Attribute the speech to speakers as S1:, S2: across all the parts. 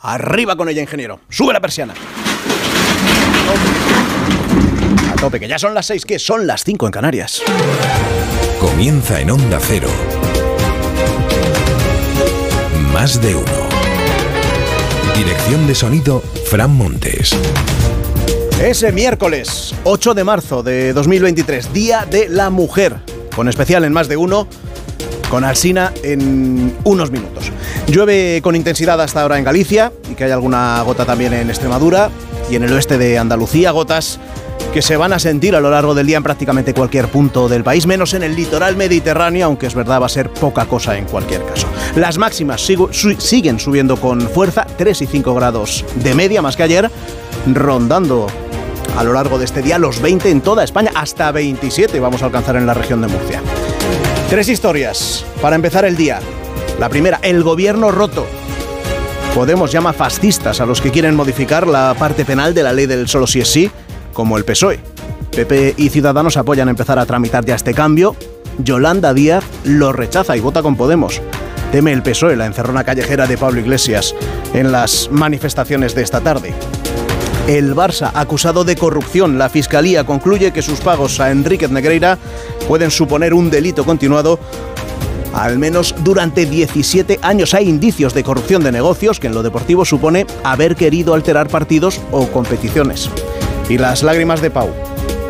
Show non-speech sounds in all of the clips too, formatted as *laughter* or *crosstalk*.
S1: Arriba con ella, ingeniero. Sube la persiana. A tope, que ya son las seis, que son las cinco en Canarias.
S2: Comienza en Onda Cero. Más de uno. Dirección de sonido, Fran Montes.
S1: Ese miércoles 8 de marzo de 2023, Día de la Mujer, con especial en más de uno, con Alsina en unos minutos. Llueve con intensidad hasta ahora en Galicia y que hay alguna gota también en Extremadura y en el oeste de Andalucía, gotas que se van a sentir a lo largo del día en prácticamente cualquier punto del país, menos en el litoral mediterráneo, aunque es verdad va a ser poca cosa en cualquier caso. Las máximas siguen subiendo con fuerza, 3 y 5 grados de media más que ayer, rondando a lo largo de este día los 20 en toda España, hasta 27 vamos a alcanzar en la región de Murcia. Tres historias para empezar el día. La primera, el gobierno roto. Podemos llama fascistas a los que quieren modificar la parte penal de la ley del solo si es sí, como el PSOE. PP y Ciudadanos apoyan empezar a tramitar ya este cambio. Yolanda Díaz lo rechaza y vota con Podemos. Teme el PSOE la encerrona callejera de Pablo Iglesias en las manifestaciones de esta tarde. El Barça, acusado de corrupción, la Fiscalía concluye que sus pagos a Enríquez Negreira pueden suponer un delito continuado al menos durante 17 años. Hay indicios de corrupción de negocios que en lo deportivo supone haber querido alterar partidos o competiciones. Y las lágrimas de Pau.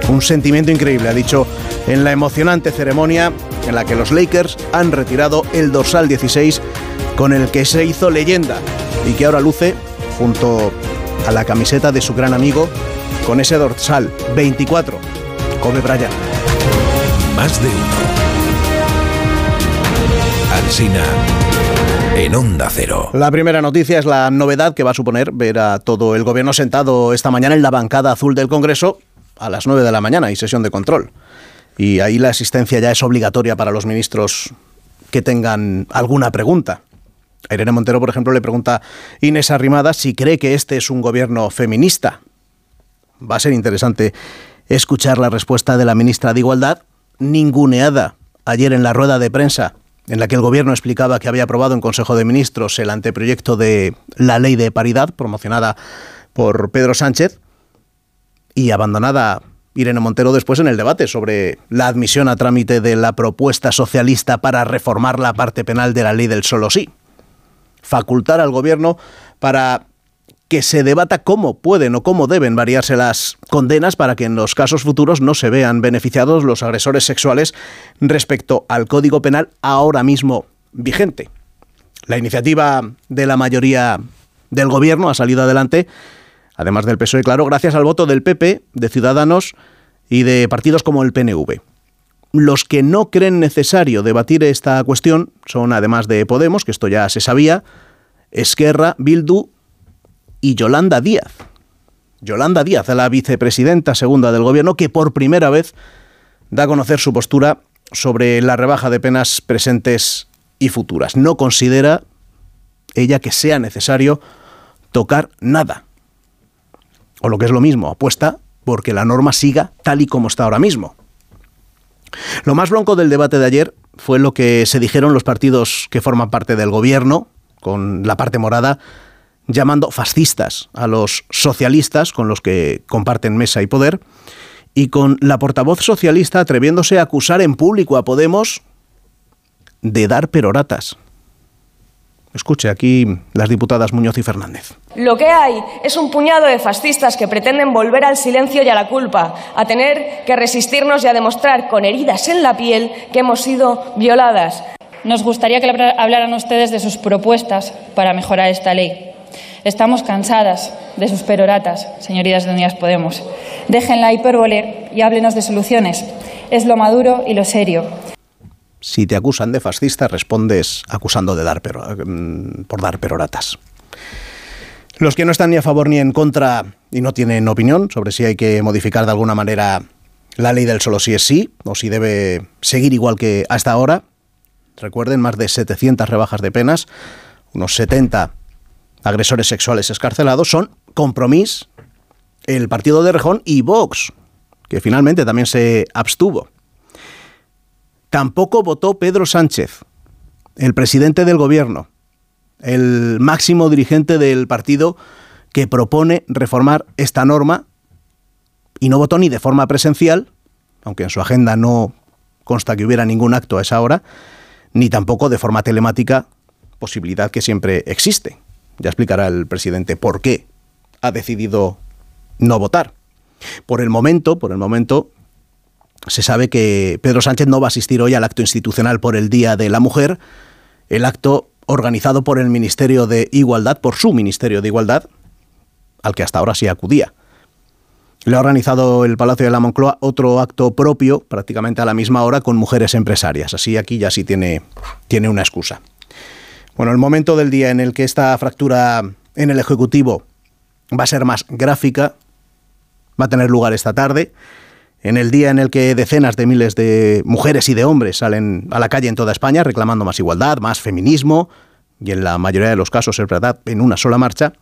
S1: Un sentimiento increíble, ha dicho en la emocionante ceremonia en la que los Lakers han retirado el dorsal 16 con el que se hizo leyenda y que ahora luce junto a la camiseta de su gran amigo con ese dorsal 24, Kobe Bryant.
S2: Más de uno. Alsina en Onda Cero.
S1: La primera noticia es la novedad que va a suponer ver a todo el gobierno sentado esta mañana en la bancada azul del Congreso a las 9 de la mañana y sesión de control. Y ahí la asistencia ya es obligatoria para los ministros que tengan alguna pregunta. Irene Montero, por ejemplo, le pregunta a Inés Arrimada si cree que este es un gobierno feminista. Va a ser interesante escuchar la respuesta de la ministra de Igualdad, ninguneada ayer en la rueda de prensa en la que el gobierno explicaba que había aprobado en Consejo de Ministros el anteproyecto de la ley de paridad promocionada por Pedro Sánchez y abandonada Irene Montero después en el debate sobre la admisión a trámite de la propuesta socialista para reformar la parte penal de la ley del solo sí facultar al gobierno para que se debata cómo pueden o cómo deben variarse las condenas para que en los casos futuros no se vean beneficiados los agresores sexuales respecto al Código Penal ahora mismo vigente. La iniciativa de la mayoría del gobierno ha salido adelante, además del PSOE, claro, gracias al voto del PP, de Ciudadanos y de partidos como el PNV. Los que no creen necesario debatir esta cuestión son, además de Podemos, que esto ya se sabía, Esquerra, Bildu y Yolanda Díaz. Yolanda Díaz, la vicepresidenta segunda del gobierno, que por primera vez da a conocer su postura sobre la rebaja de penas presentes y futuras. No considera ella que sea necesario tocar nada. O lo que es lo mismo, apuesta porque la norma siga tal y como está ahora mismo. Lo más bronco del debate de ayer fue lo que se dijeron los partidos que forman parte del gobierno, con la parte morada, llamando fascistas a los socialistas con los que comparten mesa y poder, y con la portavoz socialista atreviéndose a acusar en público a Podemos de dar peroratas. Escuche aquí las diputadas Muñoz y Fernández.
S3: Lo que hay es un puñado de fascistas que pretenden volver al silencio y a la culpa, a tener que resistirnos y a demostrar con heridas en la piel que hemos sido violadas.
S4: Nos gustaría que hablaran ustedes de sus propuestas para mejorar esta ley. Estamos cansadas de sus peroratas, señorías de Unidas Podemos. Dejen la hipérbole y háblenos de soluciones. Es lo maduro y lo serio.
S1: Si te acusan de fascista, respondes acusando de dar mm, por dar peroratas. Los que no están ni a favor ni en contra y no tienen opinión sobre si hay que modificar de alguna manera la ley del solo si es sí o si debe seguir igual que hasta ahora, recuerden, más de 700 rebajas de penas, unos 70 agresores sexuales escarcelados, son Compromís, el partido de Rejón y Vox, que finalmente también se abstuvo. Tampoco votó Pedro Sánchez, el presidente del gobierno, el máximo dirigente del partido que propone reformar esta norma y no votó ni de forma presencial, aunque en su agenda no consta que hubiera ningún acto a esa hora, ni tampoco de forma telemática, posibilidad que siempre existe. Ya explicará el presidente por qué ha decidido no votar. Por el momento, por el momento, se sabe que Pedro Sánchez no va a asistir hoy al acto institucional por el Día de la Mujer, el acto organizado por el Ministerio de Igualdad, por su Ministerio de Igualdad, al que hasta ahora sí acudía. Le ha organizado el Palacio de la Moncloa otro acto propio, prácticamente a la misma hora, con mujeres empresarias. Así aquí ya sí tiene, tiene una excusa. Bueno, el momento del día en el que esta fractura en el Ejecutivo va a ser más gráfica, va a tener lugar esta tarde, en el día en el que decenas de miles de mujeres y de hombres salen a la calle en toda España reclamando más igualdad, más feminismo, y en la mayoría de los casos es verdad, en una sola marcha.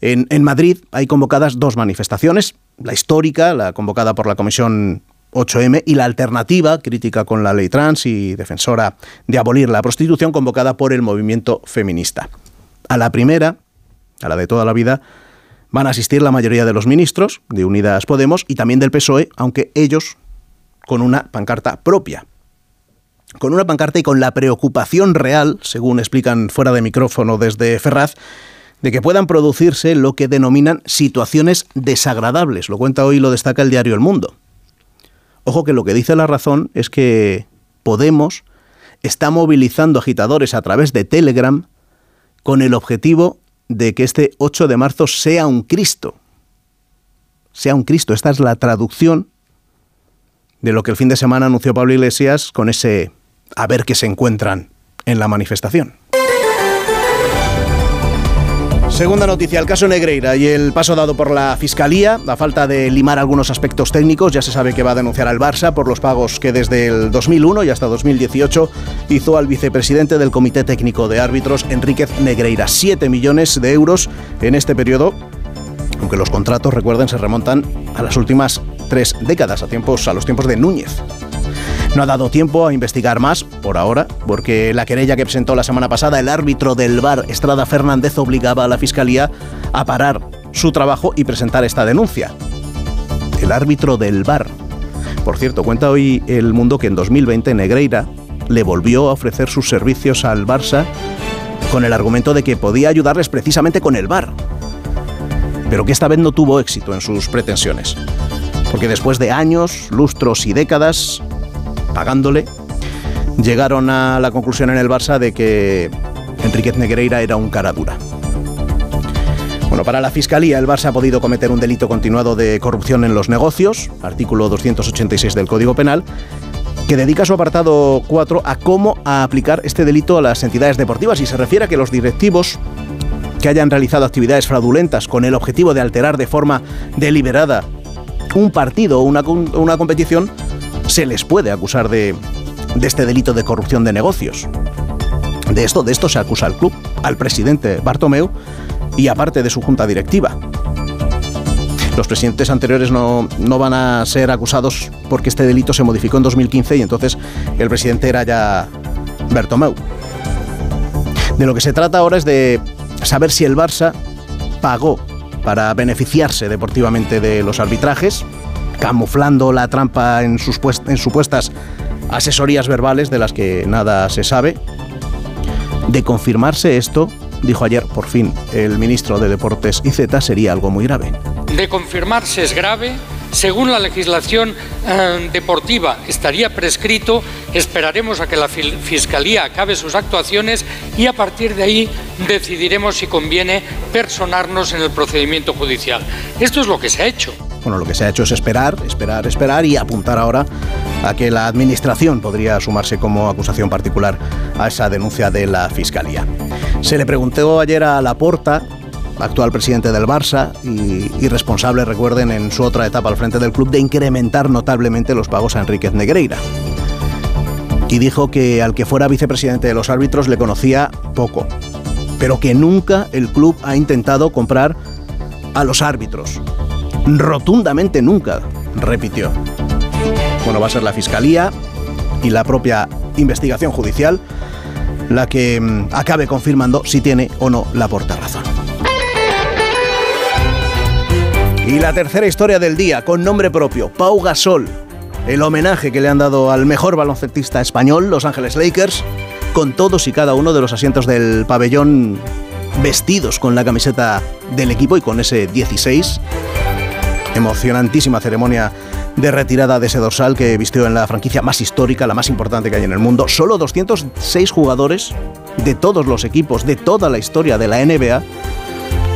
S1: En, Madrid hay convocadas dos manifestaciones, la histórica, la convocada por la Comisión 8M, y la alternativa, crítica con la ley trans y defensora de abolir la prostitución, convocada por el movimiento feminista. A la primera, a la de toda la vida, van a asistir la mayoría de los ministros de Unidas Podemos y también del PSOE, aunque ellos con una pancarta propia. Con una pancarta y con la preocupación real, según explican fuera de micrófono desde Ferraz, de que puedan producirse lo que denominan situaciones desagradables. Lo cuenta hoy y lo destaca el diario El Mundo. Ojo que lo que dice la razón es que Podemos está movilizando agitadores a través de Telegram con el objetivo de que este 8 de marzo sea un Cristo. Sea un Cristo. Esta es la traducción de lo que el fin de semana anunció Pablo Iglesias con ese a ver qué se encuentran en la manifestación. Segunda noticia, el caso Negreira y el paso dado por la Fiscalía, a falta de limar algunos aspectos técnicos, ya se sabe que va a denunciar al Barça por los pagos que desde el 2001 y hasta 2018 hizo al vicepresidente del Comité Técnico de Árbitros, Enríquez Negreira. 7 millones de euros en este periodo, aunque los contratos, recuerden, se remontan a las últimas tres décadas, a, tiempos, a los tiempos de Núñez. No ha dado tiempo a investigar más por ahora, porque la querella que presentó la semana pasada el árbitro del bar, Estrada Fernández, obligaba a la Fiscalía a parar su trabajo y presentar esta denuncia. El árbitro del bar. Por cierto, cuenta hoy El Mundo que en 2020 Negreira le volvió a ofrecer sus servicios al Barça con el argumento de que podía ayudarles precisamente con el bar. Pero que esta vez no tuvo éxito en sus pretensiones. Porque después de años, lustros y décadas, pagándole, llegaron a la conclusión en el Barça de que Enriquez Negreira era un cara dura. Bueno, para la Fiscalía, el Barça ha podido cometer un delito continuado de corrupción en los negocios, artículo 286 del Código Penal, que dedica su apartado 4 a cómo aplicar este delito a las entidades deportivas y se refiere a que los directivos que hayan realizado actividades fraudulentas con el objetivo de alterar de forma deliberada un partido o una competición se les puede acusar de, este delito de corrupción de negocios. De esto, de esto se acusa al club, al presidente Bartomeu y aparte de su junta directiva. Los presidentes anteriores no, no, van a ser acusados porque este delito se modificó en 2015 y entonces el presidente era ya Bartomeu. De lo que se trata ahora es de saber si el Barça pagó para beneficiarse deportivamente de los arbitrajes, camuflando la trampa en, sus en supuestas asesorías verbales de las que nada se sabe. De confirmarse esto, dijo ayer por fin el ministro de Deportes y Z, sería algo muy grave.
S5: De confirmarse es grave, según la legislación eh, deportiva estaría prescrito, esperaremos a que la Fiscalía acabe sus actuaciones y a partir de ahí decidiremos si conviene personarnos en el procedimiento judicial. Esto es lo que se ha hecho.
S1: Bueno, lo que se ha hecho es esperar, esperar, esperar y apuntar ahora a que la Administración podría sumarse como acusación particular a esa denuncia de la Fiscalía. Se le preguntó ayer a Laporta, actual presidente del Barça y, responsable, recuerden, en su otra etapa al frente del club, de incrementar notablemente los pagos a Enríquez Negreira. Y dijo que al que fuera vicepresidente de los árbitros le conocía poco, pero que nunca el club ha intentado comprar a los árbitros, Rotundamente nunca, repitió. Bueno, va a ser la Fiscalía y la propia investigación judicial la que mm, acabe confirmando si tiene o no la porta razón. Y la tercera historia del día, con nombre propio, Pau Gasol. El homenaje que le han dado al mejor baloncetista español, Los Ángeles Lakers, con todos y cada uno de los asientos del pabellón vestidos con la camiseta del equipo y con ese 16. Emocionantísima ceremonia de retirada de ese dorsal que vistió en la franquicia más histórica, la más importante que hay en el mundo. Solo 206 jugadores de todos los equipos, de toda la historia de la NBA,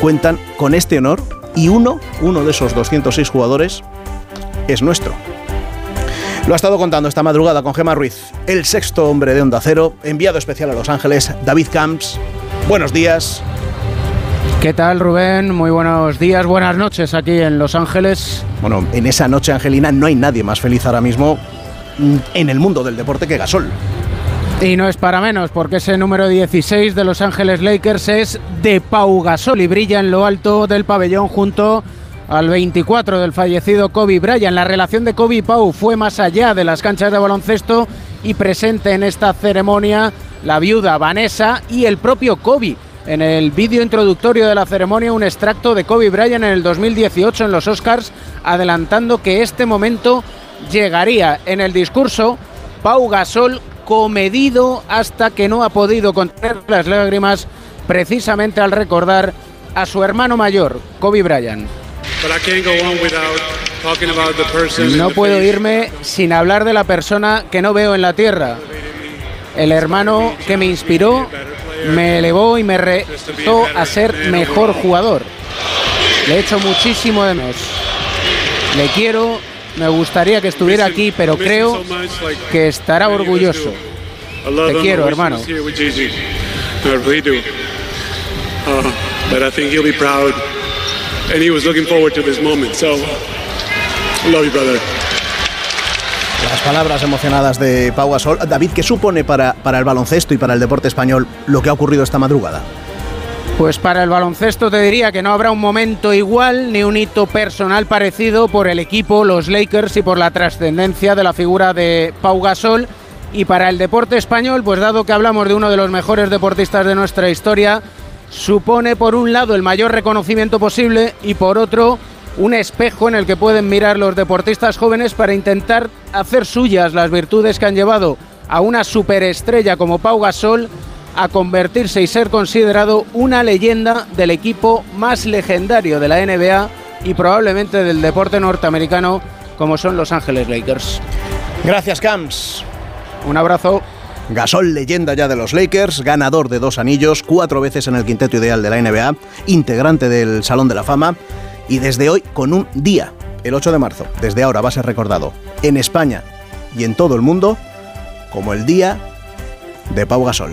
S1: cuentan con este honor y uno, uno de esos 206 jugadores, es nuestro. Lo ha estado contando esta madrugada con Gema Ruiz, el sexto hombre de Onda Cero, enviado especial a Los Ángeles, David Camps. Buenos días.
S6: ¿Qué tal, Rubén? Muy buenos días, buenas noches aquí en Los Ángeles.
S1: Bueno, en esa noche, Angelina, no hay nadie más feliz ahora mismo en el mundo del deporte que Gasol.
S6: Y no es para menos, porque ese número 16 de Los Ángeles Lakers es de Pau Gasol y brilla en lo alto del pabellón junto al 24 del fallecido Kobe Bryant. La relación de Kobe y Pau fue más allá de las canchas de baloncesto y presente en esta ceremonia la viuda Vanessa y el propio Kobe. En el vídeo introductorio de la ceremonia, un extracto de Kobe Bryant en el 2018 en los Oscars, adelantando que este momento llegaría. En el discurso, Pau Gasol comedido hasta que no ha podido contener las lágrimas precisamente al recordar a su hermano mayor, Kobe Bryant. No puedo irme sin hablar de la persona que no veo en la tierra. El hermano que me inspiró, me elevó y me retó a ser mejor jugador. Le echo muchísimo de menos. Le quiero, me gustaría que estuviera aquí, pero creo que estará orgulloso. Te quiero, hermano. and he was looking forward to this moment. So,
S1: love you, brother. Las palabras emocionadas de Pau Gasol. David, ¿qué supone para, para el baloncesto y para el deporte español lo que ha ocurrido esta madrugada?
S6: Pues para el baloncesto te diría que no habrá un momento igual ni un hito personal parecido por el equipo, los Lakers y por la trascendencia de la figura de Pau Gasol. Y para el deporte español, pues dado que hablamos de uno de los mejores deportistas de nuestra historia, supone por un lado el mayor reconocimiento posible y por otro un espejo en el que pueden mirar los deportistas jóvenes para intentar hacer suyas las virtudes que han llevado a una superestrella como Pau Gasol a convertirse y ser considerado una leyenda del equipo más legendario de la NBA y probablemente del deporte norteamericano como son Los Ángeles Lakers.
S1: Gracias, Camps.
S6: Un abrazo.
S1: Gasol, leyenda ya de los Lakers, ganador de dos anillos, cuatro veces en el quinteto ideal de la NBA, integrante del Salón de la Fama y desde hoy con un día, el 8 de marzo, desde ahora va a ser recordado en España y en todo el mundo como el día de Pau Gasol.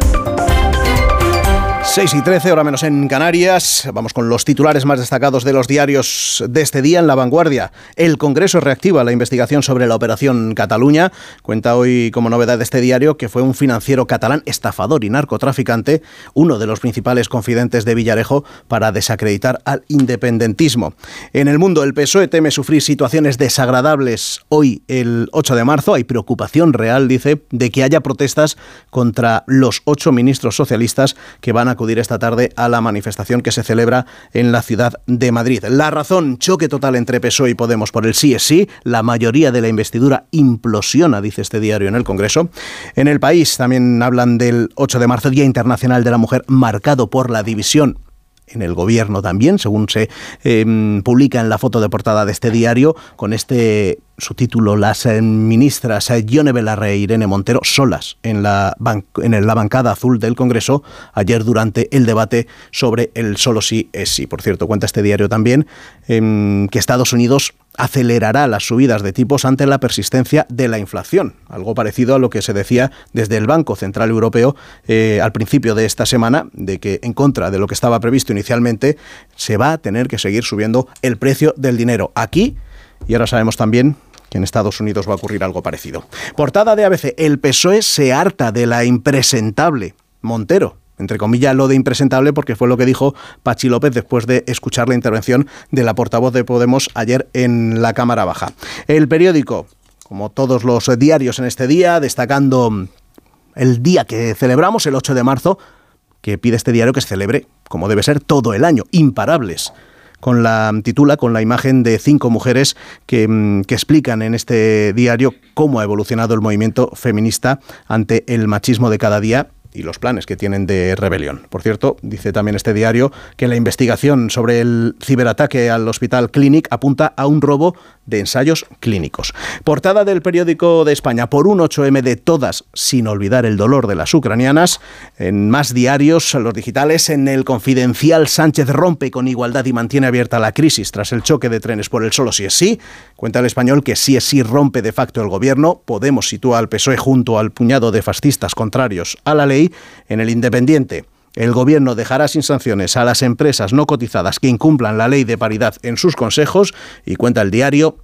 S1: 6 y 13, hora menos en Canarias. Vamos con los titulares más destacados de los diarios de este día en La Vanguardia. El Congreso reactiva la investigación sobre la operación Cataluña. Cuenta hoy como novedad de este diario que fue un financiero catalán estafador y narcotraficante, uno de los principales confidentes de Villarejo para desacreditar al independentismo. En el mundo, el PSOE teme sufrir situaciones desagradables hoy, el 8 de marzo. Hay preocupación real, dice, de que haya protestas contra los ocho ministros socialistas que van a acudir esta tarde a la manifestación que se celebra en la ciudad de Madrid. La razón, choque total entre PSOE y Podemos por el sí es sí. La mayoría de la investidura implosiona, dice este diario en el Congreso. En el país también hablan del 8 de marzo, Día Internacional de la Mujer, marcado por la división en el gobierno también, según se em, publica en la foto de portada de este diario, con este subtítulo Las eh, ministras eh, Yone Belarre e Irene Montero solas en la, en la bancada azul del Congreso ayer durante el debate sobre el solo sí es sí. Por cierto, cuenta este diario también em, que Estados Unidos acelerará las subidas de tipos ante la persistencia de la inflación, algo parecido a lo que se decía desde el Banco Central Europeo eh, al principio de esta semana, de que en contra de lo que estaba previsto inicialmente, se va a tener que seguir subiendo el precio del dinero aquí. Y ahora sabemos también que en Estados Unidos va a ocurrir algo parecido. Portada de ABC, el PSOE se harta de la impresentable. Montero entre comillas, lo de impresentable, porque fue lo que dijo Pachi López después de escuchar la intervención de la portavoz de Podemos ayer en la Cámara Baja. El periódico como todos los diarios en este día, destacando el día que celebramos, el 8 de marzo, que pide este diario que se celebre, como debe ser, todo el año, imparables con la titula, con la imagen de cinco mujeres que, mm, que, explican en este diario cómo ha evolucionado el movimiento feminista ante el machismo de cada día y los planes que tienen de rebelión. Por cierto, dice también este diario que la investigación sobre el ciberataque al Hospital Clinic apunta a un robo de ensayos clínicos. Portada del periódico de España por un 8M de todas, sin olvidar el dolor de las ucranianas. En más diarios, los digitales, en el confidencial Sánchez rompe con igualdad y mantiene abierta la crisis tras el choque de trenes por el solo si es sí. Cuenta el español que sí es sí rompe de facto el gobierno. Podemos sitúa al PSOE junto al puñado de fascistas contrarios a la ley en el Independiente. El Gobierno dejará sin sanciones a las empresas no cotizadas que incumplan la ley de paridad en sus consejos y cuenta el diario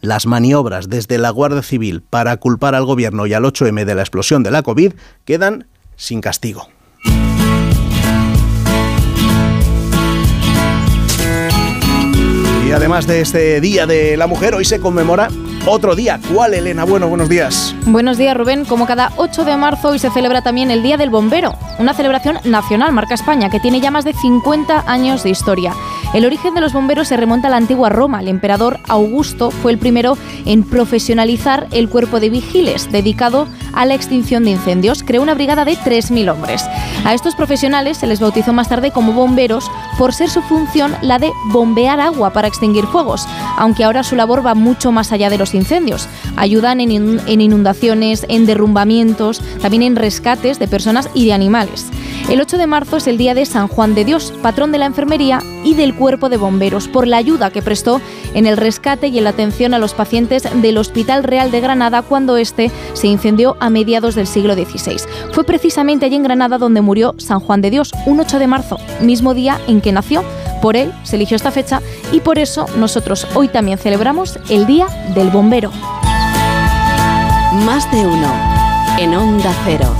S1: las maniobras desde la Guardia Civil para culpar al Gobierno y al 8M de la explosión de la COVID quedan sin castigo. Y además de este Día de la Mujer, hoy se conmemora otro día. ¿Cuál, Elena? Bueno, buenos días.
S7: Buenos días, Rubén. Como cada 8 de marzo, hoy se celebra también el Día del Bombero, una celebración nacional, marca España, que tiene ya más de 50 años de historia. El origen de los bomberos se remonta a la antigua Roma. El emperador Augusto fue el primero en profesionalizar el cuerpo de vigiles, dedicado a la extinción de incendios. Creó una brigada de 3.000 hombres. A estos profesionales se les bautizó más tarde como bomberos por ser su función la de bombear agua para extinguir fuegos, aunque ahora su labor va mucho más allá de los incendios. Ayudan en inundaciones, en derrumbamientos, también en rescates de personas y de animales. El 8 de marzo es el día de San Juan de Dios, patrón de la enfermería y del cuerpo de bomberos, por la ayuda que prestó en el rescate y en la atención a los pacientes del Hospital Real de Granada cuando este se incendió a mediados del siglo XVI. Fue precisamente allí en Granada donde murió San Juan de Dios, un 8 de marzo, mismo día en que nació. Por él se eligió esta fecha y por eso nosotros hoy también celebramos el Día del Bombero.
S8: Más de uno en Onda Cero.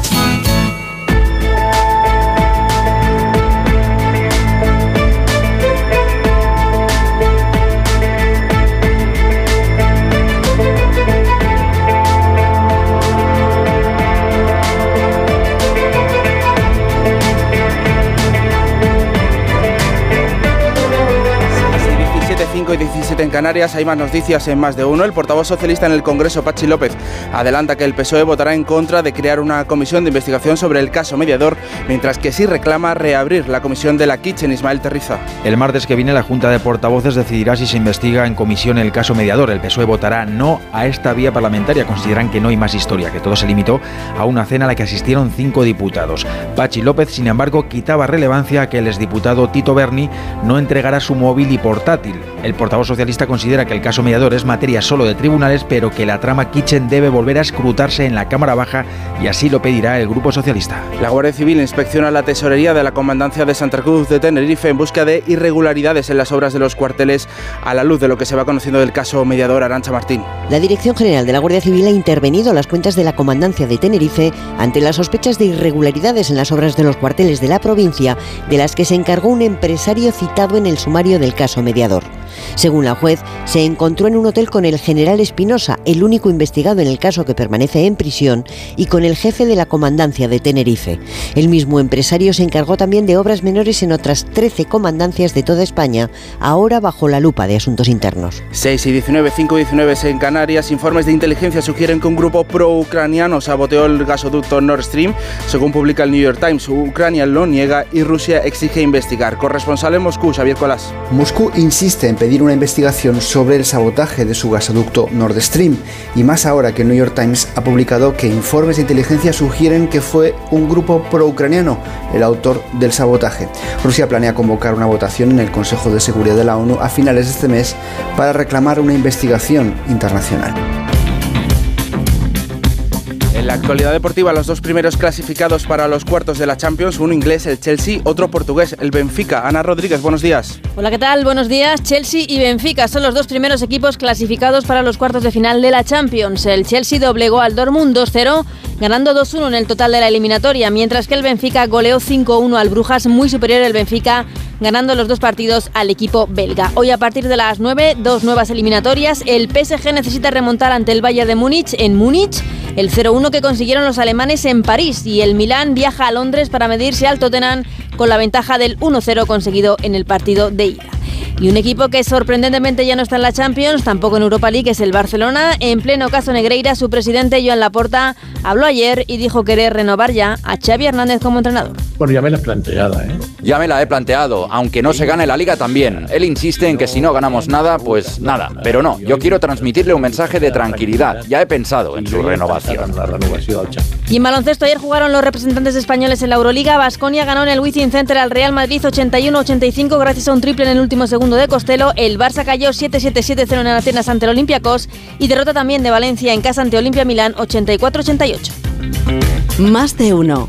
S9: 5 y 17 en Canarias. Hay más noticias en más de uno. El portavoz socialista en el Congreso, Pachi López, adelanta que el PSOE votará en contra de crear una comisión de investigación sobre el caso mediador, mientras que sí reclama reabrir la comisión de la Kitchen Ismael Terriza.
S10: El martes que viene la Junta de Portavoces decidirá si se investiga en comisión el caso mediador. El PSOE votará no a esta vía parlamentaria. Consideran que no hay más historia, que todo se limitó a una cena a la que asistieron cinco diputados. Pachi López, sin embargo, quitaba relevancia a que el exdiputado Tito Berni no entregara su móvil y portátil. El portavoz socialista considera que el caso mediador es materia solo de tribunales, pero que la trama Kitchen debe volver a escrutarse en la Cámara Baja y así lo pedirá el Grupo Socialista.
S9: La Guardia Civil inspecciona la tesorería de la Comandancia de Santa Cruz de Tenerife en busca de irregularidades en las obras de los cuarteles a la luz de lo que se va conociendo del caso mediador Arancha Martín.
S11: La Dirección General de la Guardia Civil ha intervenido las cuentas de la Comandancia de Tenerife ante las sospechas de irregularidades en las obras de los cuarteles de la provincia, de las que se encargó un empresario citado en el sumario del caso mediador. Según la juez, se encontró en un hotel con el general Espinosa, el único investigado en el caso que permanece en prisión, y con el jefe de la comandancia de Tenerife. El mismo empresario se encargó también de obras menores en otras 13 comandancias de toda España, ahora bajo la lupa de asuntos internos.
S9: 6 y 19, 5 y 19 en Canarias. Informes de inteligencia sugieren que un grupo pro-ucraniano saboteó el gasoducto Nord Stream. Según publica el New York Times, Ucrania lo niega y Rusia exige investigar. Corresponsal en Moscú, Xavier Colás.
S12: Moscú insiste en pedir una investigación sobre el sabotaje de su gasoducto Nord Stream, y más ahora que el New York Times ha publicado que informes de inteligencia sugieren que fue un grupo pro-ucraniano el autor del sabotaje. Rusia planea convocar una votación en el Consejo de Seguridad de la ONU a finales de este mes para reclamar una investigación internacional.
S9: La actualidad deportiva, los dos primeros clasificados para los cuartos de la Champions, uno inglés, el Chelsea, otro portugués, el Benfica. Ana Rodríguez, buenos días.
S13: Hola, ¿qué tal? Buenos días. Chelsea y Benfica son los dos primeros equipos clasificados para los cuartos de final de la Champions. El Chelsea doblegó al Dortmund 2-0 ganando 2-1 en el total de la eliminatoria, mientras que el Benfica goleó 5-1 al Brujas, muy superior el Benfica ganando los dos partidos al equipo belga. Hoy a partir de las 9, dos nuevas eliminatorias. El PSG necesita remontar ante el Bayern de Múnich en Múnich, el 0-1 que consiguieron los alemanes en París y el Milán viaja a Londres para medirse al Tottenham con la ventaja del 1-0 conseguido en el partido de ida. Y un equipo que sorprendentemente ya no está en la Champions, tampoco en Europa League, es el Barcelona. En pleno caso Negreira, su presidente Joan Laporta habló ayer y dijo querer renovar ya a Xavi Hernández como entrenador.
S14: Bueno, ya me la he planteada, ¿eh?
S10: Ya me la he planteado, aunque no se gane la liga también. Él insiste en que si no ganamos nada, pues nada. Pero no, yo quiero transmitirle un mensaje de tranquilidad. Ya he pensado en su renovación.
S13: Y en baloncesto ayer jugaron los representantes españoles en la Euroliga. Basconia ganó en el Wizzing Center al Real Madrid 81-85 gracias a un triple en el último segundo de Costello. El Barça cayó 7-7-7-0 en Atenas ante el Olympiacos y derrota también de Valencia en casa ante Olimpia Milán 84-88.
S8: Más de uno.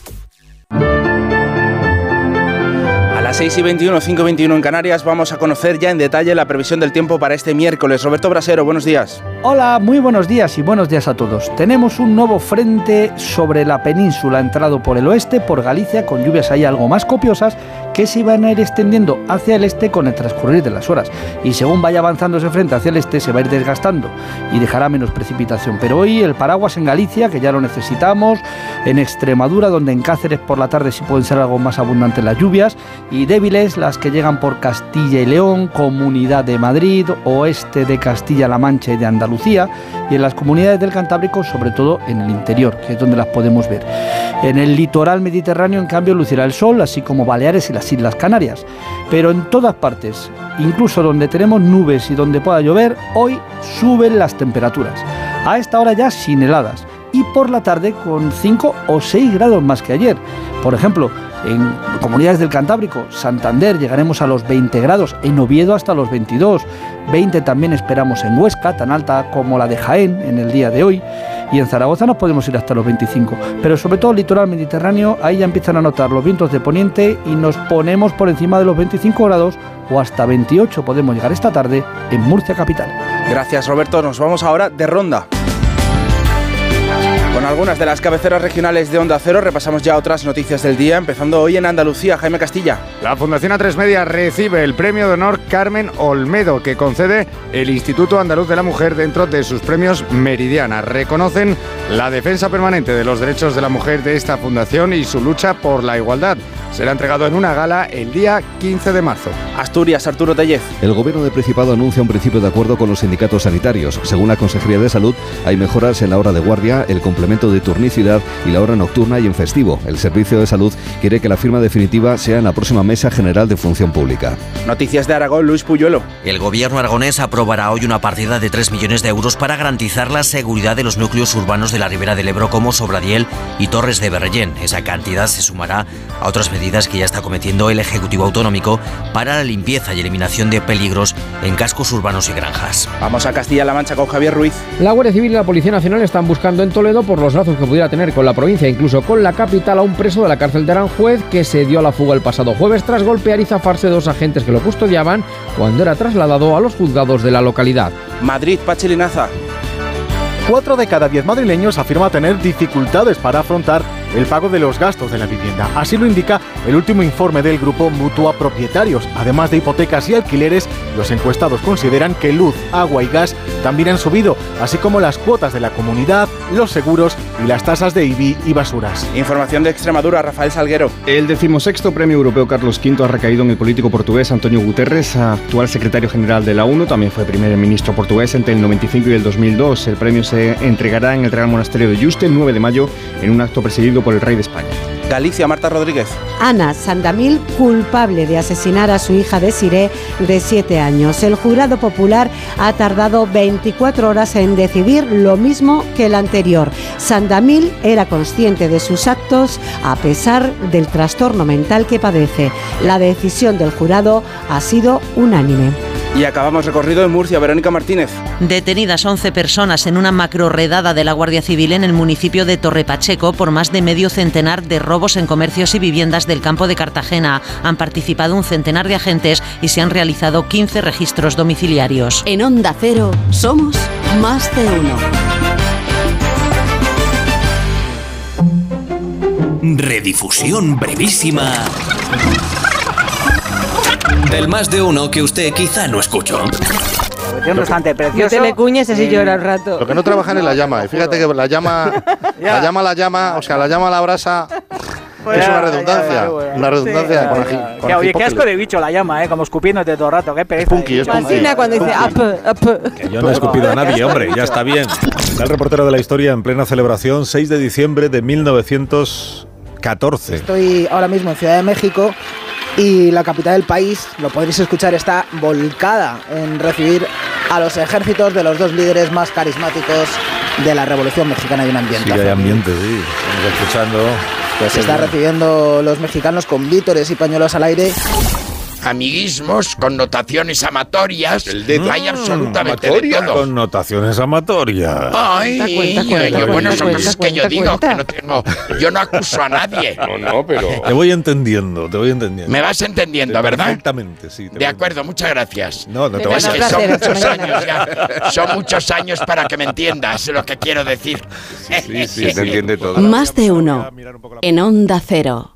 S9: Las 6 y 21, 5 y 21 en Canarias, vamos a conocer ya en detalle la previsión del tiempo para este miércoles. Roberto Brasero, buenos días.
S15: Hola, muy buenos días y buenos días a todos. Tenemos un nuevo frente sobre la península entrado por el oeste, por Galicia, con lluvias ahí algo más copiosas que se van a ir extendiendo hacia el este con el transcurrir de las horas. Y según vaya avanzando ese frente hacia el este, se va a ir desgastando y dejará menos precipitación. Pero hoy el paraguas en Galicia, que ya lo necesitamos, en Extremadura, donde en Cáceres por la tarde sí pueden ser algo más abundantes las lluvias, y débiles las que llegan por Castilla y León, Comunidad de Madrid, oeste de Castilla-La Mancha y de Andalucía, y en las comunidades del Cantábrico, sobre todo en el interior, que es donde las podemos ver. En el litoral mediterráneo, en cambio, lucirá el sol, así como Baleares y las Islas Canarias. Pero en todas partes, incluso donde tenemos nubes y donde pueda llover, hoy suben las temperaturas. A esta hora ya sin heladas y por la tarde con 5 o 6 grados más que ayer. Por ejemplo, en comunidades del Cantábrico, Santander llegaremos a los 20 grados, en Oviedo hasta los 22, 20 también esperamos en Huesca, tan alta como la de Jaén en el día de hoy, y en Zaragoza nos podemos ir hasta los 25, pero sobre todo el litoral mediterráneo, ahí ya empiezan a notar los vientos de poniente y nos ponemos por encima de los 25 grados o hasta 28 podemos llegar esta tarde en Murcia capital.
S9: Gracias Roberto, nos vamos ahora de ronda. Con algunas de las cabeceras regionales de Onda Cero repasamos ya otras noticias del día, empezando hoy en Andalucía. Jaime Castilla.
S16: La Fundación A3 Media recibe el premio de honor Carmen Olmedo que concede el Instituto Andaluz de la Mujer dentro de sus premios Meridiana. Reconocen la defensa permanente de los derechos de la mujer de esta fundación y su lucha por la igualdad. Será entregado en una gala el día 15 de marzo.
S9: Asturias, Arturo Tellez.
S17: El gobierno del Principado anuncia un principio de acuerdo con los sindicatos sanitarios. Según la Consejería de Salud, hay mejoras en la hora de guardia, el complemento de turnicidad y la hora nocturna y en festivo. El Servicio de Salud quiere que la firma definitiva sea en la próxima Mesa General de Función Pública.
S9: Noticias de Aragón, Luis Puyuelo.
S18: El gobierno aragonés aprobará hoy una partida de 3 millones de euros para garantizar la seguridad de los núcleos urbanos de la Ribera del Ebro como Sobradiel y Torres de Berrellén. Esa cantidad se sumará a otras medidas que ya está cometiendo el Ejecutivo Autonómico para la limpieza y eliminación de peligros en cascos urbanos y granjas.
S9: Vamos a Castilla-La Mancha con Javier Ruiz.
S19: La Guardia Civil y la Policía Nacional están buscando en Toledo por los lazos que pudiera tener con la provincia, incluso con la capital, a un preso de la cárcel de Aranjuez que se dio a la fuga el pasado jueves tras golpear y zafarse dos agentes que lo custodiaban cuando era trasladado a los juzgados de la localidad.
S9: Madrid, Pachilinaza.
S20: Cuatro de cada diez madrileños afirma tener dificultades para afrontar el pago de los gastos de la vivienda. Así lo indica el último informe del grupo Mutua Propietarios. Además de hipotecas y alquileres, los encuestados consideran que luz, agua y gas
S21: también han subido, así como las cuotas de la comunidad, los seguros y las tasas de IBI y basuras.
S9: Información de Extremadura, Rafael Salguero.
S22: El decimosexto premio europeo Carlos V ha recaído en el político portugués Antonio Guterres, actual secretario general de la ONU, también fue primer ministro portugués entre el 95 y el 2002. El premio se entregará en el Real Monasterio de Yuste el 9 de mayo en un acto presidido por el rey de España.
S9: Galicia, Marta Rodríguez.
S23: Ana Sandamil, culpable de asesinar a su hija de Siré de 7 años. El jurado popular ha tardado 24 horas en decidir lo mismo que el anterior. Sandamil era consciente de sus actos a pesar del trastorno mental que padece. La decisión del jurado ha sido unánime.
S9: Y acabamos recorrido en Murcia, Verónica Martínez.
S24: Detenidas 11 personas en una macro-redada de la Guardia Civil en el municipio de Torrepacheco por más de medio centenar de robos en comercios y viviendas del campo de Cartagena. Han participado un centenar de agentes y se han realizado 15 registros domiciliarios.
S25: En Onda Cero somos más de uno.
S26: Redifusión brevísima del más de uno que usted quizá no escuchó.
S27: Un restaurante precioso.
S28: No te le cuñes así llora un rato.
S29: Lo que no trabajan es la llama. Y fíjate que la llama, *laughs* la llama, la llama, o sea, la llama, la brasa. es una redundancia. Una redundancia con, ají, con
S27: que, Oye, qué asco de bicho la llama, ¿eh? Como escupiéndote todo el rato. Qué pereza.
S29: punky, es punky.
S28: Fascina cuando dice up, up.
S30: Que yo no he escupido a nadie, hombre, ya está bien. El reportero de la historia en plena celebración, 6 de diciembre de 1914.
S31: Estoy ahora mismo en Ciudad de México y la capital del país, lo podréis escuchar, está volcada en recibir a los ejércitos de los dos líderes más carismáticos de la Revolución Mexicana y un ambiente.
S30: Sí, hay ambiente, sí. Estamos escuchando.
S31: Pues se está recibiendo los mexicanos con vítores y pañuelos al aire.
S32: Amiguismos, connotaciones amatorias, hay absolutamente de todo.
S30: Connotaciones amatorias.
S32: Ay,
S31: Cuenta, cuenta, cuenta,
S32: yo- bueno,
S31: cuenta,
S32: son
S31: cuenta,
S32: cosas que yo
S31: cuenta,
S32: digo,
S31: cuenta.
S32: que no tengo, yo no acuso a nadie. *laughs*
S30: No, no, pero... Te voy entendiendo, te voy entendiendo.
S32: Me vas entendiendo, ¿verdad?
S30: Perfectamente, sí.
S32: De acuerdo, muchas gracias.
S30: No, no te
S32: Es
S30: vayas.
S32: que son muchos años ya, son muchos años para que me entiendas lo que quiero decir.
S30: Sí, sí, te *laughs* entiende todo.
S25: Más de uno. En Onda Cero.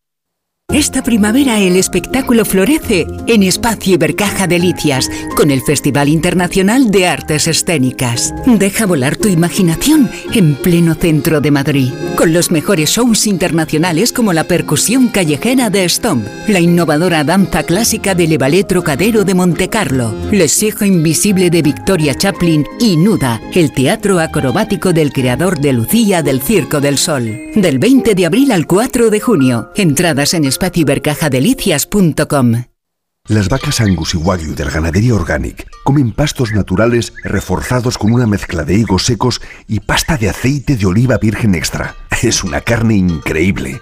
S33: Esta primavera el espectáculo florece en Espacio Ibercaja Delicias con el Festival Internacional de Artes Escénicas. Deja volar tu imaginación en pleno centro de Madrid, con los mejores shows internacionales como la percusión callejera de Stomp, la innovadora danza clásica del Ballet Trocadero de Montecarlo, Le Sijo Invisible de Victoria Chaplin y Nuda, el teatro acrobático del creador de Lucía del Circo del Sol. Del 20 de abril al 4 de junio. Entradas en espacioibercajadelicias.com.
S34: Las vacas Angus y Wagyu de la ganadería Organic comen pastos naturales reforzados con una mezcla de higos secos y pasta de aceite de oliva virgen extra. Es una carne increíble.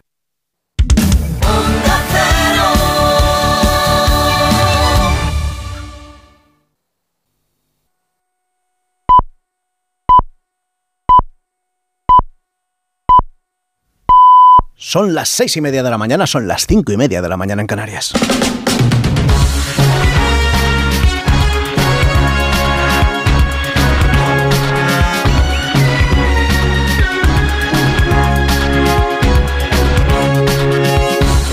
S1: Son las seis y media de la mañana, son las cinco y media de la mañana en Canarias.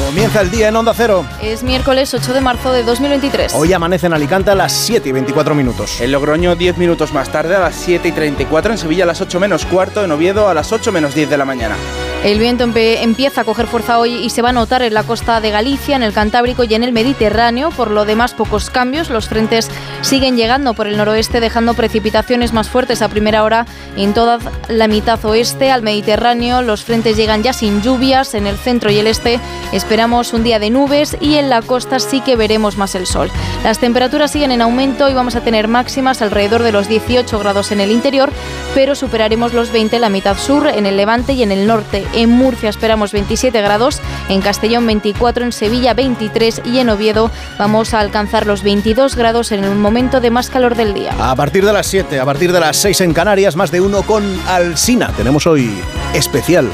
S1: Comienza el día en Onda Cero.
S7: Es miércoles 8 de marzo de 2023.
S1: Hoy amanece en Alicante a las 7 y 24 minutos.
S9: En Logroño 10 minutos más tarde a las 7 y 34. En Sevilla a las 8 menos cuarto. En Oviedo a las 8 menos 10 de la mañana.
S7: El viento empieza a coger fuerza hoy y se va a notar en la costa de Galicia, en el Cantábrico y en el Mediterráneo. Por lo demás, pocos cambios. Los frentes siguen llegando por el noroeste, dejando precipitaciones más fuertes a primera hora en toda la mitad oeste. Al Mediterráneo, los frentes llegan ya sin lluvias. En el centro y el este esperamos un día de nubes y en la costa sí que veremos más el sol. Las temperaturas siguen en aumento y vamos a tener máximas alrededor de los 18 grados en el interior, pero superaremos los 20 en la mitad sur, en el levante y en el norte. En Murcia esperamos 27 grados, en Castellón 24, en Sevilla 23 y en Oviedo vamos a alcanzar los 22 grados en el momento de más calor del día.
S1: A partir de las 7, a partir de las 6 en Canarias, más de uno con Alsina. Tenemos hoy especial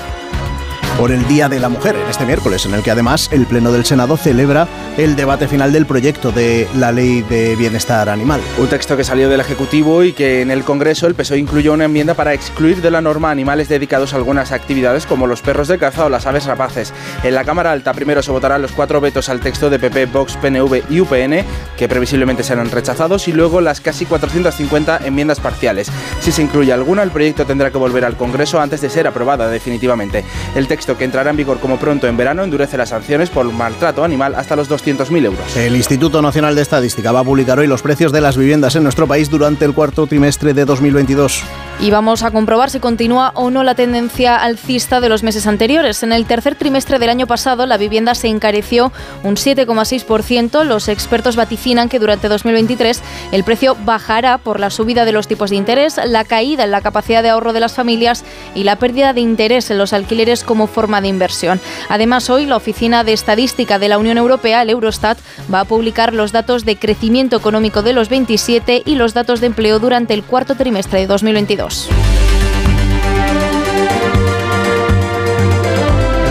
S1: por el Día de la Mujer, en este miércoles, en el que además el Pleno del Senado celebra el debate final del proyecto de la Ley de Bienestar Animal.
S9: Un texto que salió del Ejecutivo y que en el Congreso el PSOE incluyó una enmienda para excluir de la norma animales dedicados a algunas actividades como los perros de caza o las aves rapaces. En la Cámara Alta primero se votarán los cuatro vetos al texto de PP, Vox, PNV y UPN, que previsiblemente serán rechazados, y luego las casi 450 enmiendas parciales. Si se incluye alguna, el proyecto tendrá que volver al Congreso antes de ser aprobada definitivamente. El texto que entrará en vigor como pronto en verano endurece las sanciones por maltrato animal hasta los 200.000 euros.
S1: El Instituto Nacional de Estadística va a publicar hoy los precios de las viviendas en nuestro país durante el cuarto trimestre de 2022.
S7: Y vamos a comprobar si continúa o no la tendencia alcista de los meses anteriores. En el tercer trimestre del año pasado, la vivienda se encareció un 7,6%. Los expertos vaticinan que durante 2023 el precio bajará por la subida de los tipos de interés, la caída en la capacidad de ahorro de las familias y la pérdida de interés en los alquileres como forma de inversión. Además, hoy la Oficina de Estadística de la Unión Europea, el Eurostat, va a publicar los datos de crecimiento económico de los 27 y los datos de empleo durante el cuarto trimestre de 2022.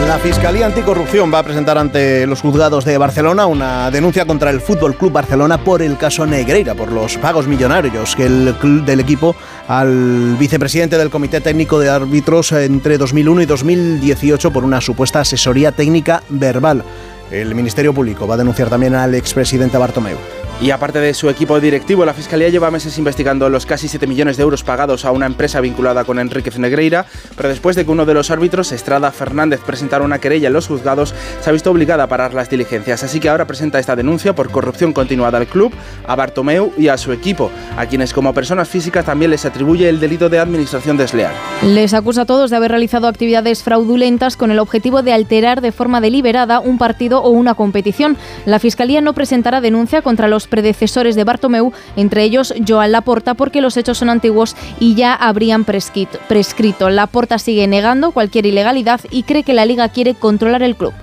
S1: La Fiscalía Anticorrupción va a presentar ante los juzgados de Barcelona una denuncia contra el Fútbol Club Barcelona por el caso Negreira, por los pagos millonarios que el club del equipo al vicepresidente del Comité Técnico de Árbitros entre 2001 y 2018 por una supuesta asesoría técnica verbal. El Ministerio Público va a denunciar también al expresidente Bartomeu.
S9: Y aparte de su equipo directivo, la Fiscalía lleva meses investigando los casi 7 millones de euros pagados a una empresa vinculada con Enríquez Negreira, pero después de que uno de los árbitros, Estrada Fernández, presentara una querella en los juzgados, se ha visto obligada a parar las diligencias. Así que ahora presenta esta denuncia por corrupción continuada al club, a Bartomeu y a su equipo, a quienes como personas físicas también les atribuye el delito de administración desleal.
S7: Les acusa a todos de haber realizado actividades fraudulentas con el objetivo de alterar de forma deliberada un partido o una competición. La Fiscalía no presentará denuncia contra los predecesores de Bartomeu, entre ellos Joan Laporta, porque los hechos son antiguos y ya habrían prescrito. prescrito. Laporta sigue negando cualquier ilegalidad y cree que la Liga quiere controlar el club.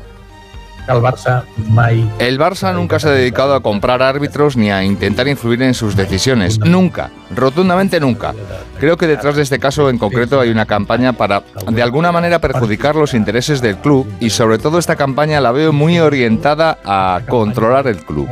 S35: El Barça, el Barça nunca se ha dedicado a comprar árbitros ni a intentar influir en sus decisiones. Nunca, rotundamente nunca. Creo que detrás de este caso en concreto hay una campaña para, de alguna manera, perjudicar los intereses del club y sobre todo esta campaña la veo muy orientada a controlar el club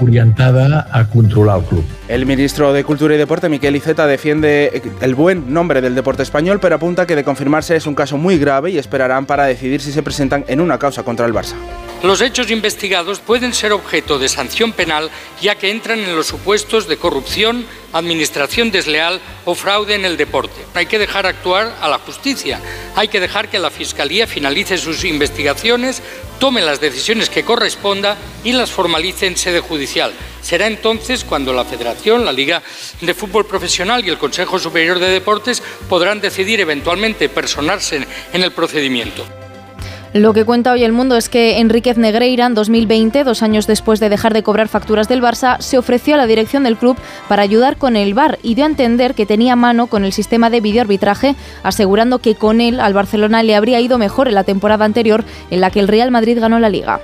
S35: orientada a controlar el club.
S9: El ministro de Cultura y Deporte, Miquel Iceta, defiende el buen nombre del deporte español, pero apunta que de confirmarse es un caso muy grave y esperarán para decidir si se presentan en una causa contra el Barça.
S36: Los hechos investigados pueden ser objeto de sanción penal ya que entran en los supuestos de corrupción, administración desleal o fraude en el deporte. Hay que dejar actuar a la justicia, hay que dejar que la Fiscalía finalice sus investigaciones, tome las decisiones que corresponda y las formalice en sede judicial. Será entonces cuando la Federación, la Liga de Fútbol Profesional y el Consejo Superior de Deportes podrán decidir eventualmente personarse en el procedimiento.
S7: Lo que cuenta hoy el mundo es que Enríquez Negreira, en 2020, dos años después de dejar de cobrar facturas del Barça, se ofreció a la dirección del club para ayudar con el VAR y dio a entender que tenía mano con el sistema de videoarbitraje, asegurando que con él al Barcelona le habría ido mejor en la temporada anterior en la que el Real Madrid ganó la liga.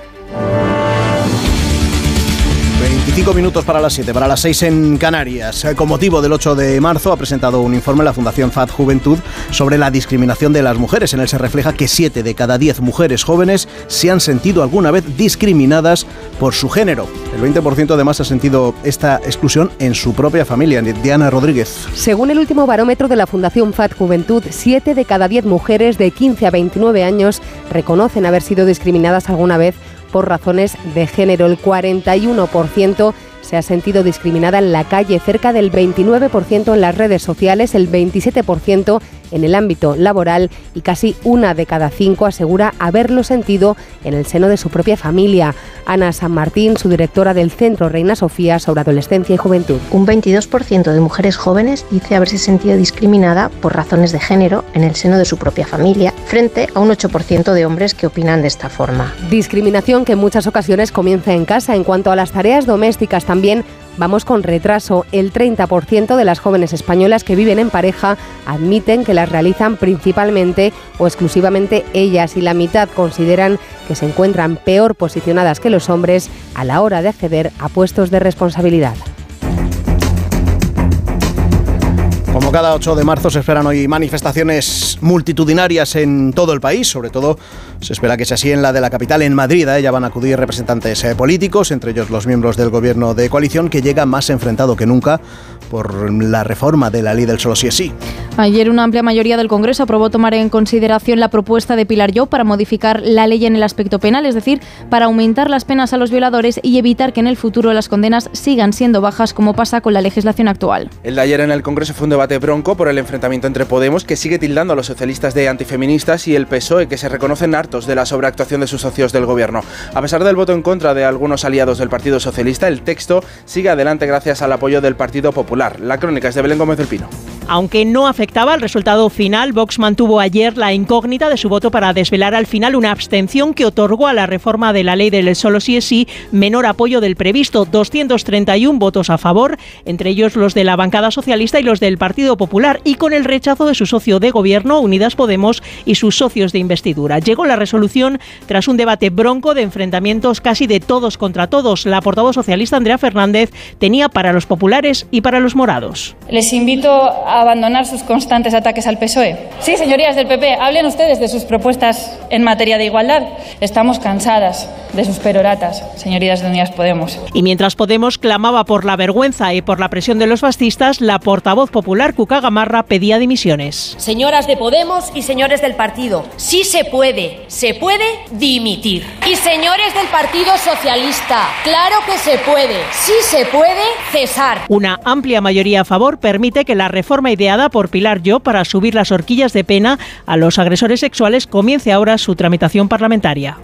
S1: 25 minutos para las 7, para las 6 en Canarias. Con motivo del 8 de marzo ha presentado un informe la Fundación FAD Juventud sobre la discriminación de las mujeres. En él se refleja que 7 de cada 10 mujeres jóvenes se han sentido alguna vez discriminadas por su género. El 20% además ha sentido esta exclusión en su propia familia. Diana Rodríguez.
S37: Según el último barómetro de la Fundación FAD Juventud, 7 de cada 10 mujeres de 15 a 29 años reconocen haber sido discriminadas alguna vez por razones de género. El 41% se ha sentido discriminada en la calle, cerca del 29% en las redes sociales, el 27% en el ámbito laboral y casi una de cada cinco asegura haberlo sentido en el seno de su propia familia. Ana San Martín, su directora del Centro Reina Sofía sobre Adolescencia y Juventud.
S18: Un 22% de mujeres jóvenes dice haberse sentido discriminada por razones de género en el seno de su propia familia, frente a un 8% de hombres que opinan de esta forma.
S37: Discriminación que en muchas ocasiones comienza en casa. En cuanto a las tareas domésticas también vamos con retraso. El 30% de las jóvenes españolas que viven en pareja admiten que las realizan principalmente o exclusivamente ellas y la mitad consideran que se encuentran peor posicionadas que los hombres a la hora de acceder a puestos de responsabilidad.
S1: Como cada 8 de marzo se esperan hoy manifestaciones multitudinarias en todo el país, sobre todo se espera que sea así en la de la capital, en Madrid. A ella van a acudir representantes eh, políticos, entre ellos los miembros del gobierno de coalición, que llega más enfrentado que nunca por la reforma de la ley del solo sí es sí.
S7: Ayer una amplia mayoría del Congreso aprobó tomar en consideración la propuesta de Pilar Yo para modificar la ley en el aspecto penal, es decir, para aumentar las penas a los violadores y evitar que en el futuro las condenas sigan siendo bajas como pasa con la legislación actual.
S9: El de ayer en el Congreso fue un debate bronco por el enfrentamiento entre Podemos, que sigue tildando a los socialistas de antifeministas, y el PSOE, que se reconocen hartos de la sobreactuación de sus socios del gobierno. A pesar del voto en contra de algunos aliados del Partido Socialista, el texto sigue adelante gracias al apoyo del Partido Popular. La crónica es de Belén Gómez del Pino.
S38: Aunque no afectaba al resultado final, Vox mantuvo ayer la incógnita de su voto para desvelar al final una abstención que otorgó a la reforma de la ley del solo sí es sí menor apoyo del previsto, 231 votos a favor, entre ellos los de la bancada socialista y los del Partido Popular, y con el rechazo de su socio de gobierno, Unidas Podemos, y sus socios de investidura. Llegó la resolución tras un debate bronco de enfrentamientos casi de todos contra todos. La portavoz socialista Andrea Fernández tenía para los populares y para los morados.
S4: Les invito a abandonar sus constantes ataques al PSOE. Sí, señorías del PP, hablen ustedes de sus propuestas en materia de igualdad. Estamos cansadas de sus peroratas, señorías de Unidas Podemos.
S38: Y mientras Podemos clamaba por la vergüenza y por la presión de los fascistas, la portavoz popular Cuca Gamarra pedía dimisiones.
S8: Señoras de Podemos y señores del partido, sí se puede, se puede dimitir. Y señores del Partido Socialista, claro que se puede, sí se puede cesar.
S38: Una amplia mayoría a favor permite que la reforma ideada por Pilar Yo para subir las horquillas de pena a los agresores sexuales comience ahora su tramitación parlamentaria.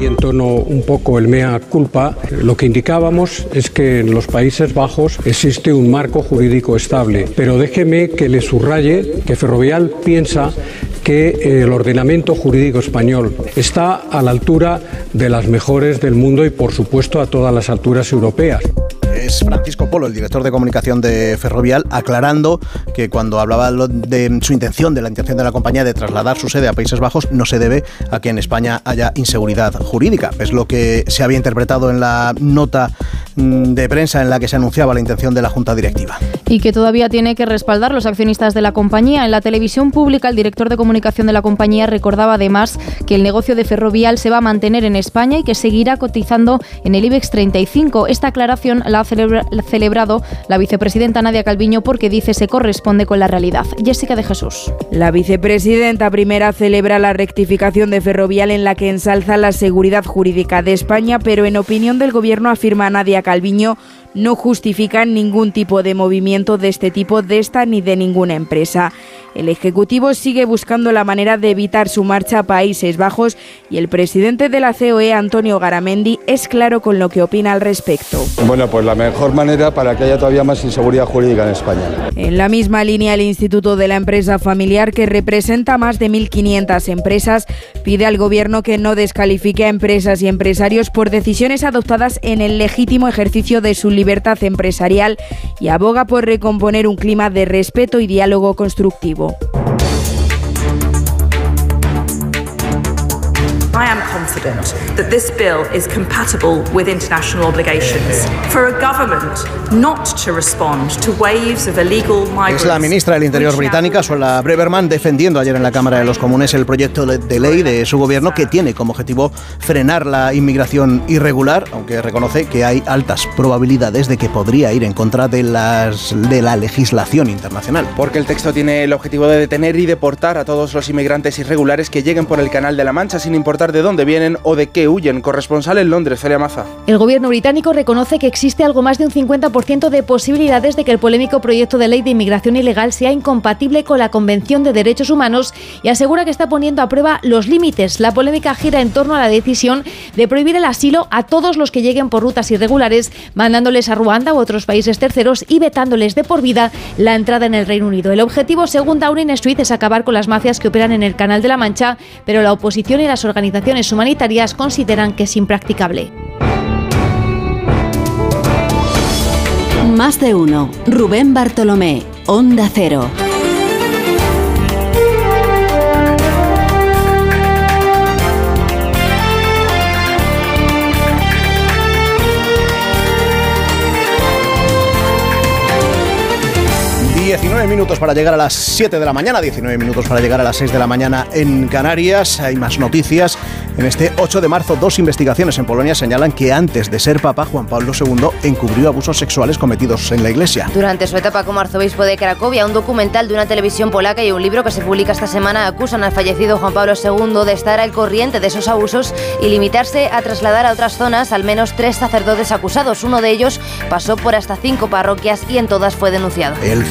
S39: Y en tono un poco el mea culpa, lo que indicábamos es que en los Países Bajos existe un marco jurídico estable. Pero déjeme que le subraye que Ferrovial piensa que el ordenamiento jurídico español está a la altura de las mejores del mundo y por supuesto a todas las alturas europeas
S1: es Francisco Polo, el director de comunicación de Ferrovial, aclarando que cuando hablaba de su intención, de la intención de la compañía de trasladar su sede a Países Bajos, no se debe a que en España haya inseguridad jurídica. Es lo que se había interpretado en la nota mm, de prensa en la que se anunciaba la intención de la Junta Directiva.
S7: Y que todavía tiene que respaldar los accionistas de la compañía. En la televisión pública, el director de comunicación de la compañía recordaba además que el negocio de Ferrovial se va a mantener en España y que seguirá cotizando en el IBEX 35. Esta aclaración la ha celebrado la vicepresidenta Nadia Calviño porque dice se corresponde con la realidad. Jessica de Jesús.
S23: La vicepresidenta primera celebra la rectificación de Ferrovial en la que ensalza la seguridad jurídica de España, pero en opinión del gobierno afirma Nadia Calviño no justifican ningún tipo de movimiento de este tipo de esta ni de ninguna empresa. El Ejecutivo sigue buscando la manera de evitar su marcha a Países Bajos y el presidente de la COE, Antonio Garamendi, es claro con lo que opina al respecto.
S39: Bueno, pues la mejor manera para que haya todavía más inseguridad jurídica en España.
S23: En la misma línea, el Instituto de la Empresa Familiar, que representa más de 1.500 empresas, pide al Gobierno que no descalifique a empresas y empresarios por decisiones adoptadas en el legítimo ejercicio de su libertad empresarial y aboga por recomponer un clima de respeto y diálogo constructivo.
S40: I confident that this bill is compatible with international obligations. For a government not to respond to waves of illegal migrants.
S1: Es la ministra del Interior británica, Suella Breverman, defendiendo ayer en la Cámara de los Comunes el proyecto de ley de su gobierno que tiene como objetivo frenar la inmigración irregular, aunque reconoce que hay altas probabilidades de que podría ir en contra de, las, de la legislación internacional.
S9: Porque el texto tiene el objetivo de detener y deportar a todos los inmigrantes irregulares que lleguen por el Canal de la Mancha sin importar de dónde vienen o de qué huyen. Corresponsal en Londres, Feria Maza.
S7: El gobierno británico reconoce que existe algo más de un 50% de posibilidades de que el polémico proyecto de ley de inmigración ilegal sea incompatible con la Convención de Derechos Humanos y asegura que está poniendo a prueba los límites. La polémica gira en torno a la decisión de prohibir el asilo a todos los que lleguen por rutas irregulares, mandándoles a Ruanda u otros países terceros y vetándoles de por vida la entrada en el Reino Unido. El objetivo, según Downing Street, es acabar con las mafias que operan en el Canal de la Mancha, pero la oposición y las organizaciones humanitarias consideran que es impracticable.
S8: Más de uno. Rubén Bartolomé, Onda Cero.
S1: 19 minutos para llegar a las 7 de la mañana, 19 minutos para llegar a las 6 de la mañana en Canarias. Hay más noticias. En este 8 de marzo, dos investigaciones en Polonia señalan que antes de ser papa, Juan Pablo II encubrió abusos sexuales cometidos en la iglesia.
S41: Durante su etapa como arzobispo de Cracovia, un documental de una televisión polaca y un libro que se publica esta semana acusan al fallecido Juan Pablo II de estar al corriente de esos abusos y limitarse a trasladar a otras zonas al menos tres sacerdotes acusados. Uno de ellos pasó por hasta cinco parroquias y en todas fue denunciado.
S1: El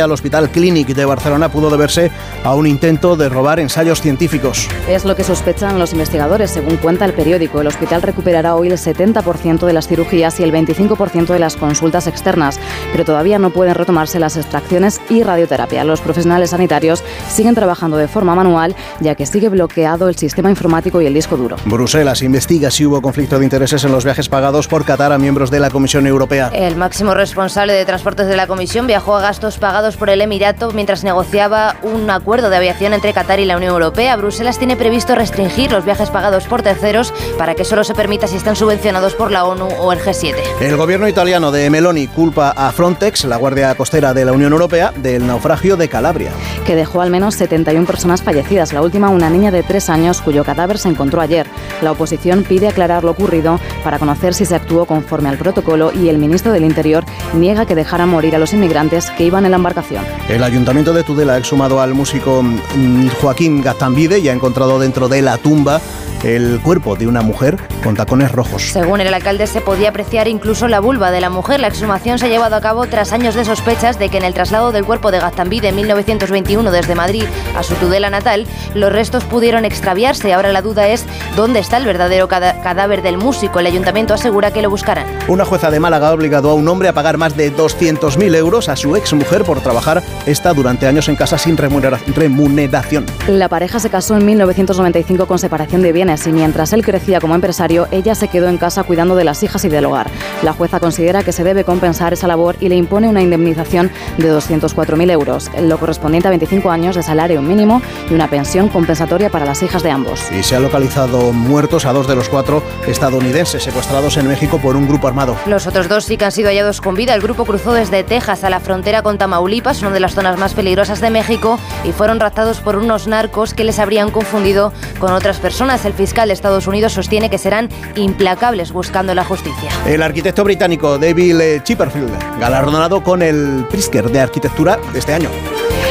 S1: al Hospital Clínic de Barcelona pudo deberse a un intento de robar ensayos científicos.
S42: Es lo que sospechan los investigadores, según cuenta el periódico. El hospital recuperará hoy el 70% de las cirugías y el 25% de las consultas externas, pero todavía no pueden retomarse las extracciones y radioterapia. Los profesionales sanitarios siguen trabajando de forma manual, ya que sigue bloqueado el sistema informático y el disco duro.
S1: Bruselas investiga si hubo conflicto de intereses en los viajes pagados por Qatar a miembros de la Comisión Europea.
S41: El máximo responsable de transportes de la Comisión viajó a gastos pagados por el Emirato mientras negociaba un acuerdo de aviación entre Qatar y la Unión Europea. Bruselas tiene previsto restringir los viajes pagados por terceros para que solo se permita si están subvencionados por la ONU o el G7.
S1: El gobierno italiano de Meloni culpa a Frontex, la Guardia Costera de la Unión Europea, del naufragio de Calabria.
S42: Que dejó al menos 71 personas fallecidas, la última una niña de tres años cuyo cadáver se encontró ayer. La oposición pide aclarar lo ocurrido para conocer si se actuó conforme al protocolo y el ministro del Interior niega que dejara morir a los inmigrantes que iban en la embarcación.
S1: El ayuntamiento de Tudela ha exhumado al músico mm, Joaquín Gastambide y ha encontrado dentro de la tumba el cuerpo de una mujer con tacones rojos.
S41: Según el alcalde, se podía apreciar incluso la vulva de la mujer. La exhumación se ha llevado a cabo tras años de sospechas de que en el traslado del cuerpo de Gastambide en 1921 desde Madrid a su Tudela natal, los restos pudieron extraviarse. Ahora la duda es dónde está el verdadero cadáver del músico. El ayuntamiento asegura que lo buscarán.
S1: Una jueza de Málaga ha obligado a un hombre a pagar más de 200.000 euros a su exmujer por trabajar esta durante años en casa sin remuneración.
S42: La pareja se casó en 1995 con separación de bienes y mientras él crecía como empresario, ella se quedó en casa cuidando de las hijas y del hogar. La jueza considera que se debe compensar esa labor y le impone una indemnización de 204.000 euros, lo correspondiente a 25 años de salario mínimo y una pensión compensatoria para las hijas de ambos.
S1: Y se han localizado muertos a dos de los cuatro estadounidenses secuestrados en México por un grupo armado.
S41: Los otros dos sí que han sido hallados con vida. El grupo cruzó desde Texas a la frontera con Tamaulipas, una de las zonas más peligrosas de México, y fueron raptados por unos narcos que les habrían confundido con otras personas. El fiscal de Estados Unidos sostiene que serán implacables buscando la justicia.
S1: El arquitecto británico David Chipperfield, galardonado con el Pritzker de Arquitectura de este año.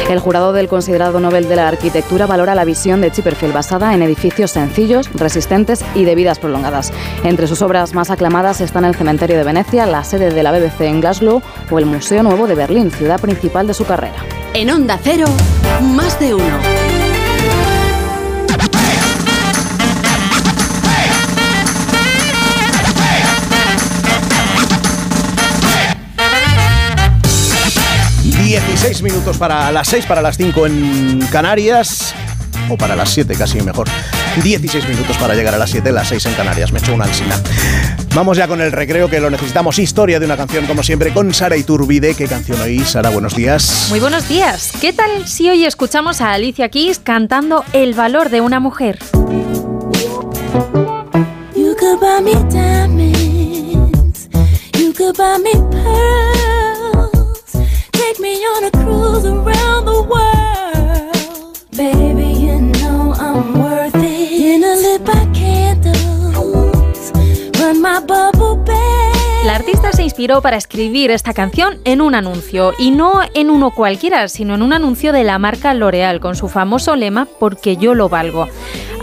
S42: El jurado del considerado Nobel de la Arquitectura valora la visión de Chipperfield basada en edificios sencillos, resistentes y de vidas prolongadas. Entre sus obras más aclamadas están el Cementerio de Venecia, la sede de la BBC en Glasgow o el Museo Nuevo de Berlín, ciudad principal de su carrera.
S8: En Onda Cero, más de uno.
S1: 16 minutos para las 6, para las 5 en Canarias. O para las 7, casi mejor. 16 minutos para llegar a las 7, las 6 en Canarias. Me echo una alcina. Vamos ya con el recreo que lo necesitamos. Historia de una canción, como siempre, con Sara Iturbide. ¿Qué canción hoy? Sara, buenos días.
S43: Muy buenos días. ¿Qué tal si hoy escuchamos a Alicia Keys cantando El valor de una mujer? You could buy me diamonds. You could buy me La artista se inspiró para escribir esta canción en un anuncio, y no en uno cualquiera, sino en un anuncio de la marca L'Oreal, con su famoso lema Porque yo lo valgo.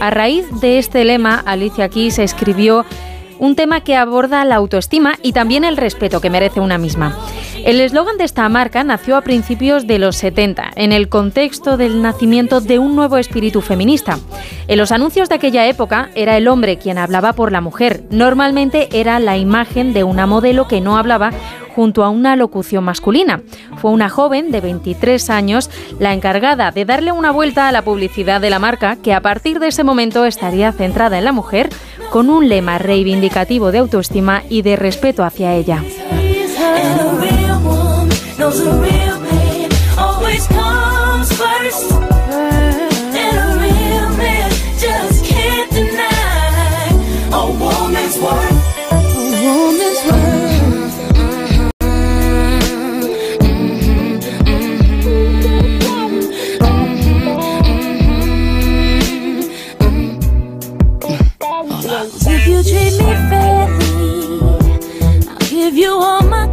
S43: A raíz de este lema, Alicia Keys escribió un tema que aborda la autoestima y también el respeto que merece una misma. El eslogan de esta marca nació a principios de los 70, en el contexto del nacimiento de un nuevo espíritu feminista. En los anuncios de aquella época era el hombre quien hablaba por la mujer. Normalmente era la imagen de una modelo que no hablaba junto a una locución masculina. Fue una joven de 23 años la encargada de darle una vuelta a la publicidad de la marca, que a partir de ese momento estaría centrada en la mujer, con un lema reivindicativo de autoestima y de respeto hacia ella. Knows a real man always comes first. And a real man just can't deny a woman's worth. A woman's worth. If you treat me fairly, I'll give you all my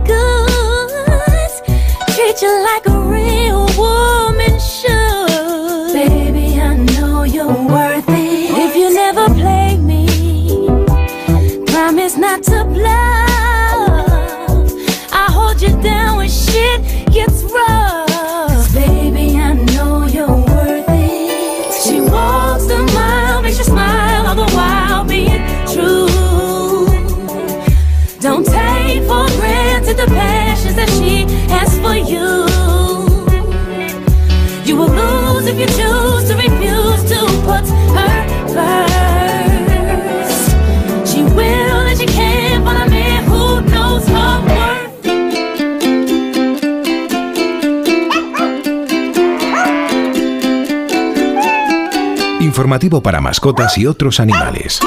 S43: treat you like a
S39: Informativo para mascotas y otros animales.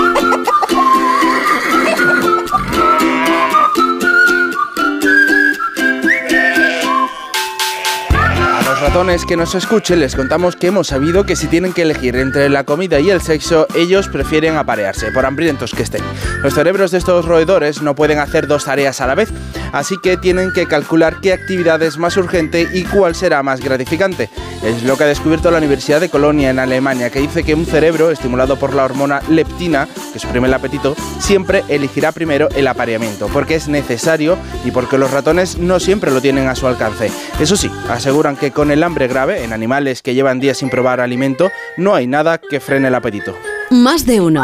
S9: que nos escuchen les contamos que hemos sabido que si tienen que elegir entre la comida y el sexo, ellos prefieren aparearse, por hambrientos que estén. Los cerebros de estos roedores no pueden hacer dos tareas a la vez, así que tienen que calcular qué actividad es más urgente y cuál será más gratificante. Es lo que ha descubierto la Universidad de Colonia en Alemania, que dice que un cerebro estimulado por la hormona leptina, que suprime el apetito, siempre elegirá primero el apareamiento, porque es necesario y porque los ratones no siempre lo tienen a su alcance. Eso sí, aseguran que con el hambre grave en animales que llevan días sin probar alimento, no hay nada que frene el apetito.
S8: Más de uno.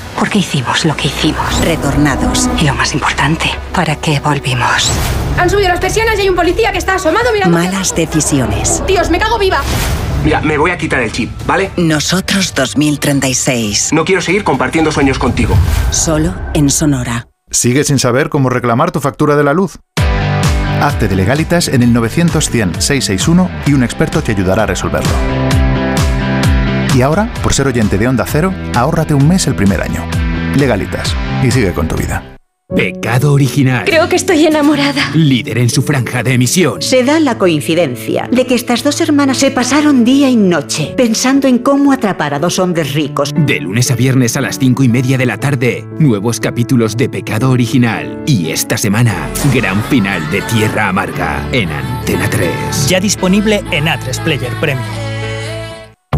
S44: ¿Por qué hicimos lo que hicimos?
S33: Retornados.
S44: Y lo más importante, ¿para qué volvimos?
S45: Han subido las persianas y hay un policía que está asomado mirando.
S33: Malas decisiones.
S45: Dios, me cago viva.
S46: Mira, me voy a quitar el chip, ¿vale?
S33: Nosotros 2036.
S46: No quiero seguir compartiendo sueños contigo.
S33: Solo en Sonora.
S47: ¿Sigues sin saber cómo reclamar tu factura de la luz? Hazte de legalitas en el 900-100-661 y un experto te ayudará a resolverlo. Y ahora, por ser oyente de Onda Cero, ahórrate un mes el primer año. Legalitas. Y sigue con tu vida.
S48: Pecado original.
S45: Creo que estoy enamorada.
S48: Líder en su franja de emisión.
S49: Se da la coincidencia de que estas dos hermanas se pasaron día y noche pensando en cómo atrapar a dos hombres ricos.
S48: De lunes a viernes a las cinco y media de la tarde, nuevos capítulos de Pecado original. Y esta semana, gran final de Tierra Amarga en Antena 3.
S50: Ya disponible en A3 Player Premium.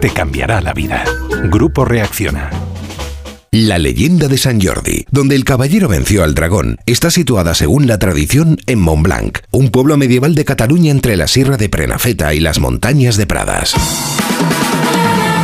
S39: Te cambiará la vida. Grupo Reacciona.
S51: La leyenda de San Jordi, donde el caballero venció al dragón, está situada según la tradición en Montblanc, un pueblo medieval de Cataluña entre la Sierra de Prenafeta y las montañas de Pradas.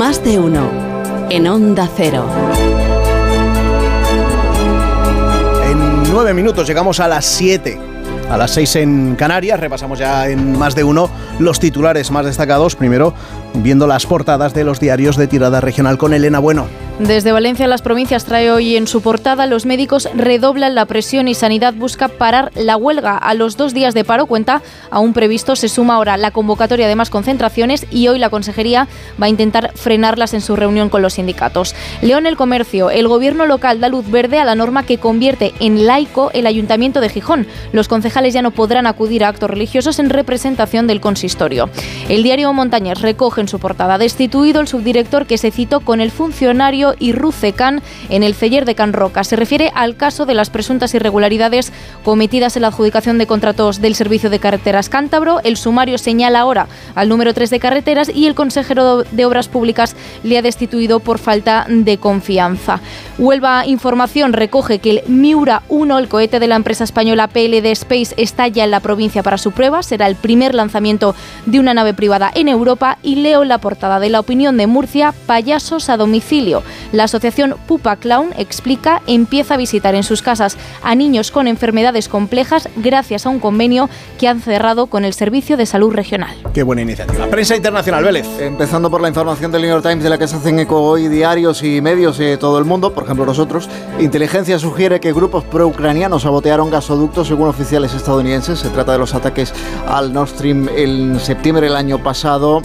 S52: Más de uno. En Onda Cero.
S1: En nueve minutos llegamos a las 7. A las 6 en Canarias, repasamos ya en más de uno los titulares más destacados. Primero, viendo las portadas de los diarios de tirada regional con Elena Bueno.
S7: Desde Valencia, las provincias trae hoy en su portada los médicos redoblan la presión y Sanidad busca parar la huelga. A los dos días de paro cuenta aún previsto se suma ahora la convocatoria de más concentraciones y hoy la Consejería va a intentar frenarlas en su reunión con los sindicatos. León el Comercio, el gobierno local da luz verde a la norma que convierte en laico el Ayuntamiento de Gijón. Los concejales ya no podrán acudir a actos religiosos en representación del consistorio. El diario Montañés recoge en su portada destituido el subdirector que se citó con el funcionario y Rucecan en el Celler de Can Roca. Se refiere al caso de las presuntas irregularidades cometidas en la adjudicación de contratos del Servicio de Carreteras Cántabro. El sumario señala ahora al número 3 de carreteras y el consejero de Obras Públicas le ha destituido por falta de confianza. Huelva Información recoge que el Miura 1, el cohete de la empresa española PLD Space, está ya en la provincia para su prueba. Será el primer lanzamiento de una nave privada en Europa. Y leo en la portada de la opinión de Murcia, payasos a domicilio. La asociación Pupa Clown explica empieza a visitar en sus casas a niños con enfermedades complejas gracias a un convenio que han cerrado con el Servicio de Salud Regional.
S53: Qué buena iniciativa. Prensa internacional, Vélez.
S54: Empezando por la información del New York Times de la que se hacen eco hoy diarios y medios de todo el mundo, por ejemplo nosotros, inteligencia sugiere que grupos pro-ucranianos sabotearon gasoductos según oficiales estadounidenses. Se trata de los ataques al Nord Stream en septiembre del año pasado.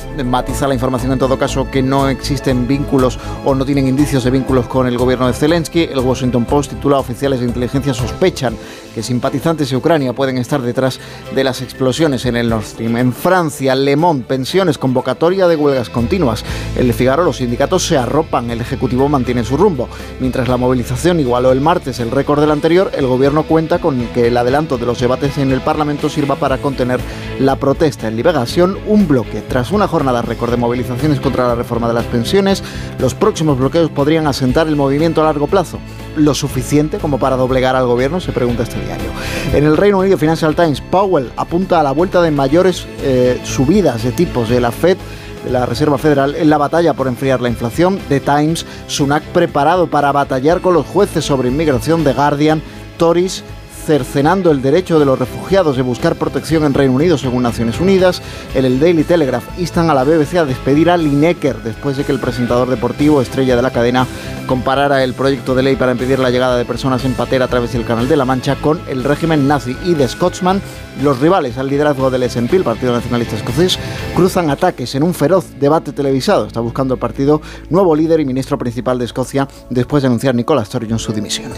S54: La información en todo caso que no existen vínculos o no tienen indicios de vínculos con el gobierno de Zelensky. El Washington Post titula oficiales de inteligencia sospechan que simpatizantes de Ucrania pueden estar detrás de las explosiones en el Nord Stream. En Francia, Le Monde, pensiones, convocatoria de huelgas continuas. El Figaro, los sindicatos se arropan, el Ejecutivo mantiene su rumbo. Mientras la movilización igualó el martes el récord del anterior, el Gobierno cuenta con que el adelanto de los debates en el Parlamento sirva para contener la protesta. En Liberación, un bloque. Tras una jornada de movilizaciones contra la reforma de las pensiones, los próximos bloqueos podrían asentar el movimiento a largo plazo. ¿Lo suficiente como para doblegar al gobierno? Se pregunta este diario. En el Reino Unido, Financial Times, Powell apunta a la vuelta de mayores eh, subidas de tipos de la Fed de la Reserva Federal en la batalla por enfriar la inflación. The Times, Sunak preparado para batallar con los jueces sobre inmigración. The Guardian, Tories cercenando el derecho de los refugiados de buscar protección en Reino Unido según Naciones Unidas. En el Daily Telegraph instan a la BBC a despedir a Lineker después de que el presentador deportivo estrella de la cadena comparara el proyecto de ley para impedir la llegada de personas en patera a través del Canal de la Mancha con el régimen nazi y de Scotsman. Los rivales al liderazgo del SNP, el Partido Nacionalista Escocés, cruzan ataques en un feroz debate televisado. Está buscando el partido nuevo líder y ministro principal de Escocia después de anunciar Nicola Sturgeon su dimisión.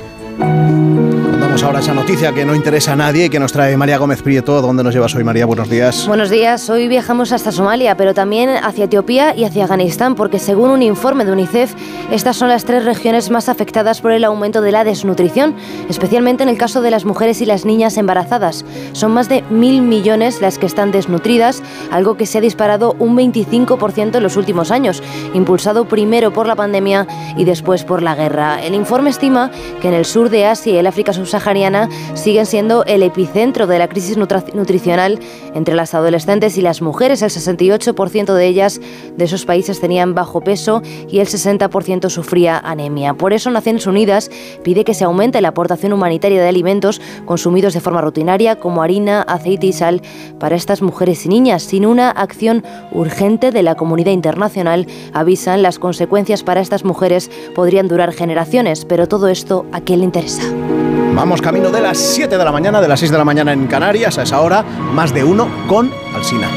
S53: Contamos ahora esa noticia que no interesa a nadie y que nos trae María Gómez Prieto. ¿Dónde nos llevas hoy, María? Buenos días.
S41: Buenos días. Hoy viajamos hasta Somalia, pero también hacia Etiopía y hacia Afganistán, porque según un informe de UNICEF, estas son las tres regiones más afectadas por el aumento de la desnutrición, especialmente en el caso de las mujeres y las niñas embarazadas. Son más de mil millones las que están desnutridas, algo que se ha disparado un 25% en los últimos años, impulsado primero por la pandemia y después por la guerra. El informe estima que en el sur de Asia y el África subsahariana siguen siendo el epicentro de la crisis nutricional entre las adolescentes y las mujeres. El 68% de ellas de esos países tenían bajo peso y el 60% sufría anemia. Por eso Naciones Unidas pide que se aumente la aportación humanitaria de alimentos consumidos de forma rutinaria como harina, aceite y sal para estas mujeres y niñas. Sin una acción urgente de la comunidad internacional, avisan, las consecuencias para estas mujeres podrían durar generaciones, pero todo esto a quién le interesa.
S53: Vamos camino de las 7 de la mañana, de las 6 de la mañana en Canarias, a esa hora, más de uno con Alsina.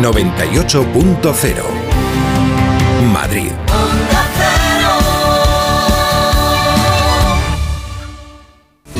S51: ...98.0... Madrid.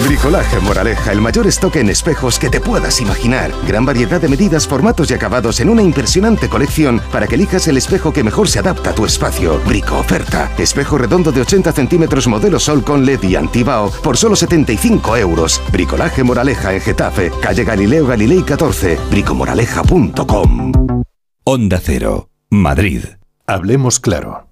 S55: Bricolaje Moraleja, el mayor stock en espejos que te puedas imaginar. Gran variedad de medidas, formatos y acabados en una impresionante colección para que elijas el espejo que mejor se adapta a tu espacio. Brico oferta. Espejo redondo de 80 centímetros modelo Sol con LED y antibao por solo 75 euros. Bricolaje Moraleja en Getafe, calle Galileo Galilei 14, bricomoraleja.com.
S39: Onda Cero, Madrid. Hablemos claro.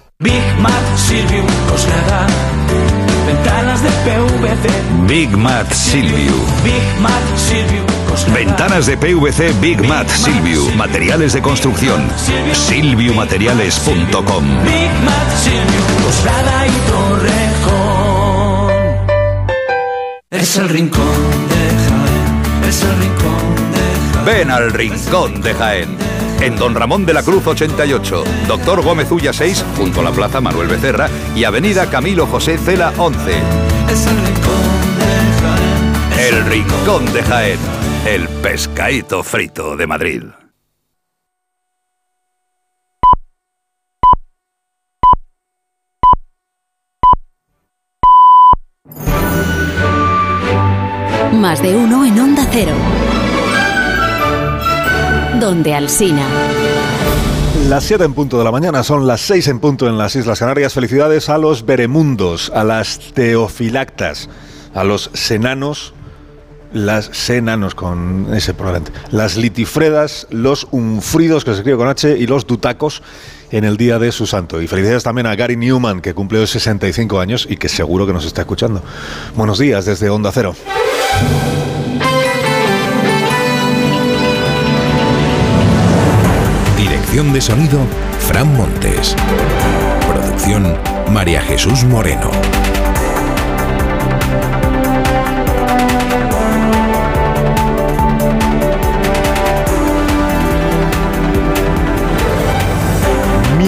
S56: Big Mat Silviu Coslada. Ventanas de PVC.
S57: Big Mat Silviu.
S56: Big Mat Silviu Coslada.
S57: Ventanas de PVC Big Mat Silviu. Materiales de construcción. Silviumateriales.com.
S56: Big Mat Silviu Coslada y Torrejón. Es el rincón de Jaén. Es el rincón de Jaén.
S57: Ven al Rincón de Jaén. En Don Ramón de la Cruz 88, Doctor Gómez Ulla 6, junto a la Plaza Manuel Becerra y Avenida Camilo José Cela 11.
S56: Es el rincón de Jaén.
S57: El Rincón de Jaén. El pescadito frito de Madrid.
S8: Más de uno en Onda Cero. Donde Alsina.
S30: Las 7 en punto de la mañana, son las 6 en punto en las Islas Canarias. Felicidades a los beremundos, a las teofilactas, a los senanos, las senanos con ese probablemente, las litifredas, los unfridos, que se escribe con H, y los dutacos en el día de su santo. Y felicidades también a Gary Newman, que cumple hoy 65 años y que seguro que nos está escuchando. Buenos días desde Onda Cero.
S51: Dirección de sonido, Fran Montes. Producción, María Jesús Moreno.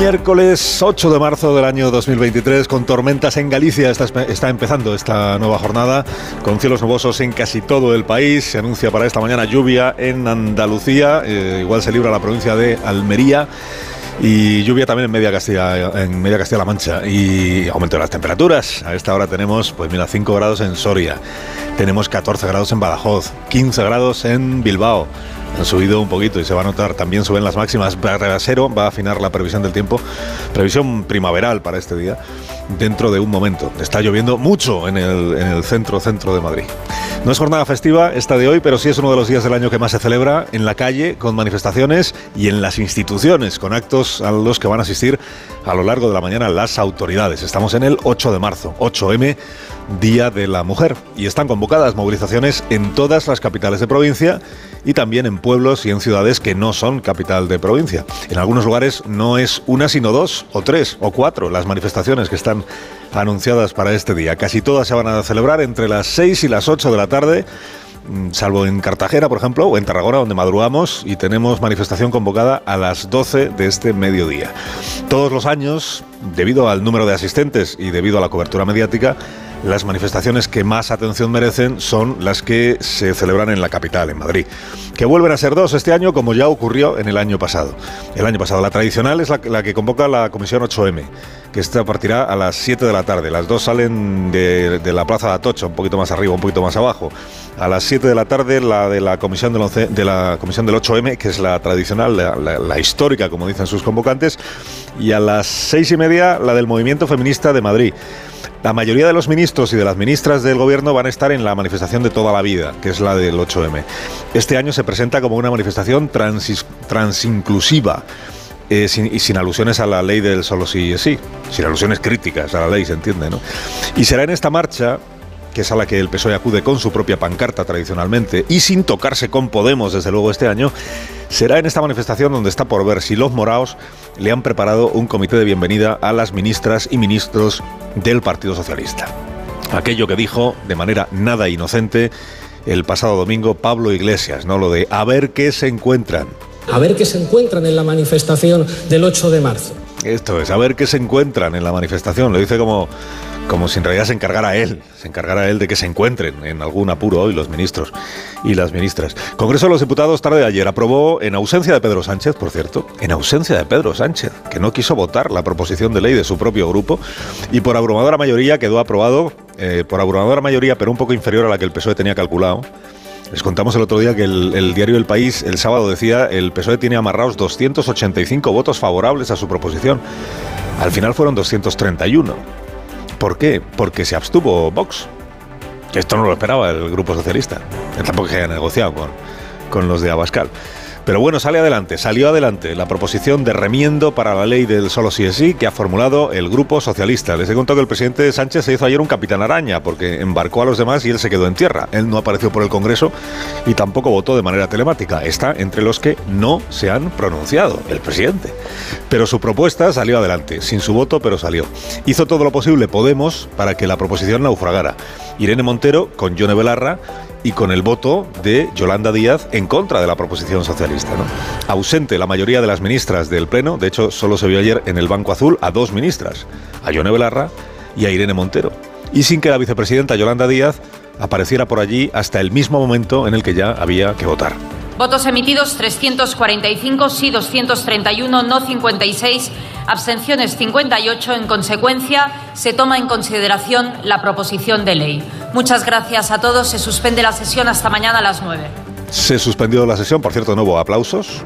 S30: Miércoles 8 de marzo del año 2023, con tormentas en Galicia, está, empezando esta nueva jornada, con cielos nubosos en casi todo el país. Se anuncia para esta mañana lluvia en Andalucía, eh, igual se libra la provincia de Almería. Y lluvia también en media Castilla, en media Castilla-La Mancha. Y aumento de las temperaturas. A esta hora tenemos, pues mira, 5 grados en Soria. Tenemos 14 grados en Badajoz, 15 grados en Bilbao han subido un poquito y se va a notar. También suben las máximas. Cero va a afinar la previsión del tiempo. Previsión primaveral para este día. Dentro de un momento. Está lloviendo mucho en el, en el centro, centro de Madrid. No es jornada festiva esta de hoy, pero sí es uno de los días del año que más se celebra en la calle, con manifestaciones y en las instituciones, con actos a los que van a asistir a lo largo de la mañana las autoridades. Estamos en el 8 de marzo, 8M, Día de la Mujer, y están convocadas movilizaciones en todas las capitales de provincia y también en pueblos y en ciudades que no son capital de provincia. En algunos lugares no es una, sino dos, o tres, o cuatro las manifestaciones que están anunciadas para este día. Casi todas se van a celebrar entre las 6 y las 8 de la tarde salvo en Cartagena, por ejemplo, o en Tarragona, donde madrugamos y tenemos manifestación convocada a las 12 de este mediodía. Todos los años, debido al número de asistentes y debido a la cobertura mediática, las manifestaciones que más atención merecen son las que se celebran en la capital, en Madrid. Que vuelven a ser dos este año, como ya ocurrió en el año pasado. El año pasado, la tradicional es la, que convoca la Comisión 8M, que esta partirá a las 7 de la tarde. Las dos salen de, la Plaza de Atocha, un poquito más arriba, un poquito más abajo. A las 7 de la tarde, la de la Comisión del, de la comisión del 8M, que es la tradicional, la- la histórica, como dicen sus convocantes. Y a las seis y media, la del Movimiento Feminista de Madrid. La mayoría de los ministros y de las ministras del gobierno van a estar en la manifestación de toda la vida, que es la del 8M. Este año se presenta como una manifestación transis- transinclusiva. eh, sin, y sin alusiones a la ley del solo sí es sí, sin alusiones críticas a la ley, se entiende, ¿no? Y será en esta marcha, que es a la que el PSOE acude con su propia pancarta tradicionalmente, y sin tocarse con Podemos, desde luego, este año, será en esta manifestación donde está por ver si los moraos le han preparado un comité de bienvenida a las ministras y ministros del Partido Socialista. Aquello que dijo de manera nada inocente el pasado domingo Pablo Iglesias, ¿no? Lo de a ver qué se encuentran.
S58: A ver qué se encuentran en la manifestación del 8 de marzo.
S30: Esto es, a ver qué se encuentran en la manifestación. Lo dice como, como si en realidad se encargara él, se encargara él de que se encuentren en algún apuro hoy los ministros y las ministras. Congreso de los Diputados tarde de ayer aprobó, en ausencia de Pedro Sánchez, por cierto, en ausencia de Pedro Sánchez, que no quiso votar la proposición de ley de su propio grupo, y por abrumadora mayoría quedó aprobado, eh, por abrumadora mayoría, pero un poco inferior a la que el PSOE tenía calculado. Les contamos el otro día que el, el diario El País el sábado decía el PSOE tiene amarrados 285 votos favorables a su proposición. Al final fueron 231. ¿Por qué? Porque se abstuvo Vox. Esto no lo esperaba el Grupo Socialista. Tampoco que haya negociado con, con los de Abascal. Pero bueno, sale adelante, salió adelante la proposición de remiendo para la ley del solo sí es sí que ha formulado el Grupo Socialista. Les he contado que el presidente Sánchez se hizo ayer un capitán araña porque embarcó a los demás y él se quedó en tierra. Él no apareció por el Congreso y tampoco votó de manera telemática. Está entre los que no se han pronunciado, el presidente. Pero su propuesta salió adelante, sin su voto, pero salió. Hizo todo lo posible Podemos para que la proposición naufragara. Irene Montero con Yone Belarra y con el voto de Yolanda Díaz en contra de la proposición socialista. ¿no? Ausente la mayoría de las ministras del Pleno, de hecho solo se vio ayer en el Banco Azul a dos ministras, a Yone Belarra y a Irene Montero. Y sin que la vicepresidenta Yolanda Díaz apareciera por allí hasta el mismo momento en el que ya había que votar.
S59: Votos emitidos 345, sí 231, no 56, abstenciones 58. En consecuencia, se toma en consideración la proposición de ley. Muchas gracias a todos. Se suspende la sesión hasta mañana a las 9.
S30: Se suspendió la sesión, por cierto, no hubo aplausos,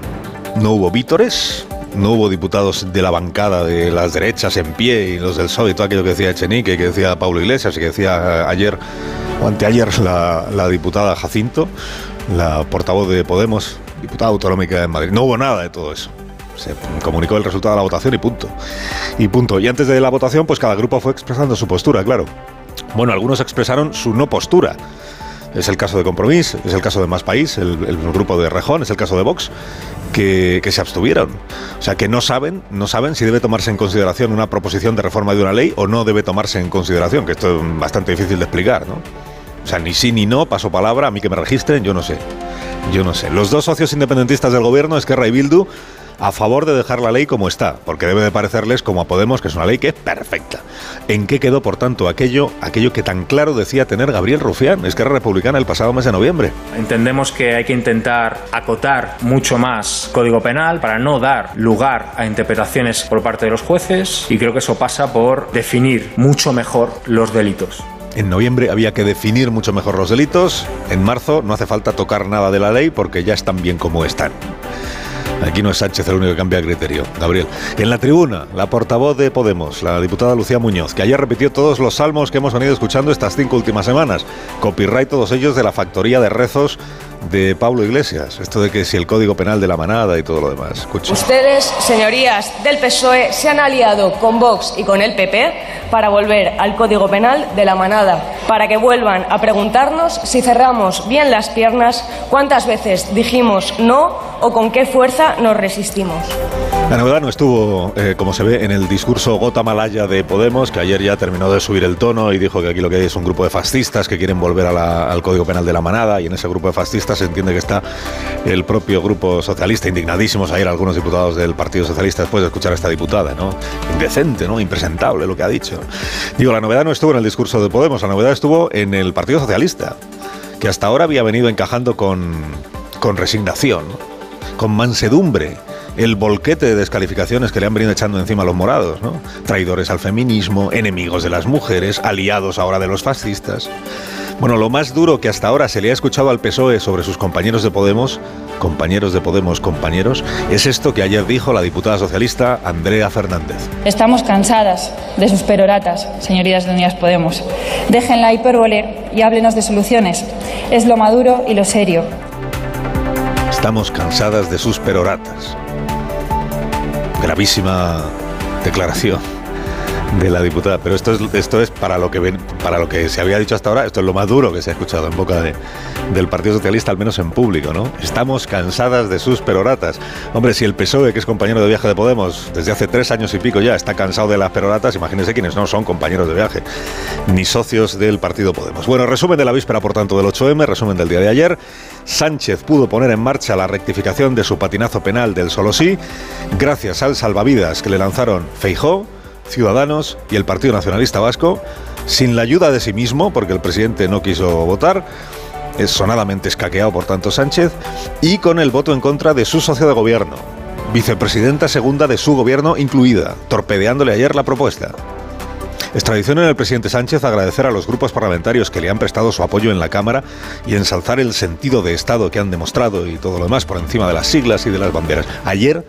S30: no hubo vítores, no hubo diputados de la bancada de las derechas en pie y los del PSOE y todo aquello que decía Echenique, que decía Pablo Iglesias y que decía eh, ayer o anteayer la, la diputada Jacinto, la portavoz de Podemos, diputada autonómica de Madrid. No hubo nada de todo eso. Se comunicó el resultado de la votación y punto. Y punto. Y antes de la votación, pues cada grupo fue expresando su postura, claro. Bueno, algunos expresaron su no postura. Es el caso de Compromís, es el caso de Más País, el, el grupo de Rejón, es el caso de Vox, que, que se abstuvieron. O sea, que no saben, no saben si debe tomarse en consideración una proposición de reforma de una ley o no debe tomarse en consideración, que esto es bastante difícil de explicar, ¿no? O sea, ni sí ni no, paso palabra, a mí que me registren, yo no sé. Yo no sé. Los dos socios independentistas del gobierno, Esquerra y Bildu, a favor de dejar la ley como está, porque debe de parecerles como a Podemos que es una ley que es perfecta. ¿En qué quedó, por tanto, aquello, aquello que tan claro decía tener Gabriel Rufián, Esquerra Republicana, el pasado mes de noviembre?
S60: Entendemos que hay que intentar acotar mucho más Código Penal para no dar lugar a interpretaciones por parte de los jueces y creo que eso pasa por definir mucho mejor los delitos.
S30: En noviembre había que definir mucho mejor los delitos. En marzo no hace falta tocar nada de la ley porque ya están bien como están. Aquí no es Sánchez el único que cambia criterio, Gabriel. En la tribuna, la portavoz de Podemos, la diputada Lucía Muñoz, que ayer repitió todos los salmos que hemos venido escuchando estas cinco últimas semanas. Copyright todos ellos de la factoría de rezos de Pablo Iglesias. Esto de que si el código penal de la manada y todo lo demás. Escucha.
S61: Ustedes, señorías del PSOE, se han aliado con Vox y con el PP para volver al Código Penal de la manada, para que vuelvan a preguntarnos si cerramos bien las piernas, cuántas veces dijimos no o con qué fuerza nos resistimos.
S30: La novedad no estuvo, eh, como se ve, en el discurso gota malaya de Podemos, que ayer ya terminó de subir el tono y dijo que aquí lo que hay es un grupo de fascistas que quieren volver al Código Penal de la Manada, y en ese grupo de fascistas se entiende que está el propio grupo socialista, indignadísimos ayer algunos diputados del Partido Socialista después de escuchar a esta diputada, ¿no? Indecente, ¿no? Impresentable lo que ha dicho. Digo, la novedad no estuvo en el discurso de Podemos, la novedad estuvo en el Partido Socialista, que hasta ahora había venido encajando con, con resignación, con mansedumbre el volquete de descalificaciones que le han venido echando encima a los morados, ¿no? Traidores al feminismo, enemigos de las mujeres, aliados ahora de los fascistas. Bueno, lo más duro que hasta ahora se le ha escuchado al PSOE sobre sus compañeros de Podemos, compañeros de Podemos, compañeros, es esto que ayer dijo la diputada socialista Andrea Fernández.
S62: Estamos cansadas de sus peroratas, señorías de Unidas Podemos. Dejen la hipérbole y háblenos de soluciones. Es lo maduro y lo serio.
S30: Estamos cansadas de sus peroratas gravísima declaración de la diputada. Pero esto es, esto es para, lo que para lo que se había dicho hasta ahora, esto es lo más duro que se ha escuchado en boca de, del Partido Socialista, al menos en público, ¿no? Estamos cansadas de sus peroratas. Hombre, si el PSOE, que es compañero de viaje de Podemos desde hace tres años y pico ya, está cansado de las peroratas, imagínense quienes no son compañeros de viaje, ni socios del Partido Podemos. Bueno, resumen de la víspera, por tanto, del 8M, resumen del día de ayer. Sánchez pudo poner en marcha la rectificación de su patinazo penal del solo sí, gracias al salvavidas que le lanzaron Feijó, Ciudadanos y el Partido Nacionalista Vasco, sin la ayuda de sí mismo, porque el presidente no quiso votar, es sonadamente escaqueado por tanto Sánchez, y con el voto en contra de su socio de gobierno, vicepresidenta segunda de su gobierno incluida, torpedeándole ayer la propuesta. Es tradición en el presidente Sánchez agradecer a los grupos parlamentarios que le han prestado su apoyo en la Cámara y ensalzar el sentido de Estado que han demostrado y todo lo demás por encima de las siglas y de las banderas. Ayer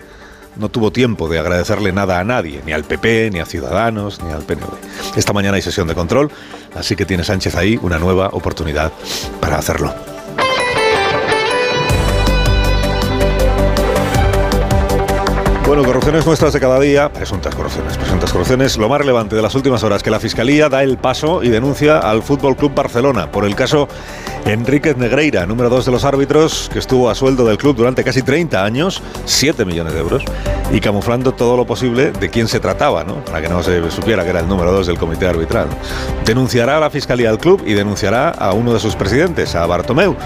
S30: no tuvo tiempo de agradecerle nada a nadie, ni al PP, ni a Ciudadanos, ni al PNV. Esta mañana hay sesión de control, así que tiene Sánchez ahí una nueva oportunidad para hacerlo. Bueno, corrupciones nuestras de cada día, presuntas corrupciones, presuntas corrupciones. Lo más relevante de las últimas horas que la Fiscalía da el paso y denuncia al Fútbol Club Barcelona por el caso Enríquez Negreira, número dos de los árbitros, que estuvo a sueldo del club durante casi 30 años, 7 millones de euros, y camuflando todo lo posible de quién se trataba, ¿no? Para que no se supiera que era el número dos del comité arbitral. Denunciará a la Fiscalía al club y denunciará a uno de sus presidentes, a Bartomeu.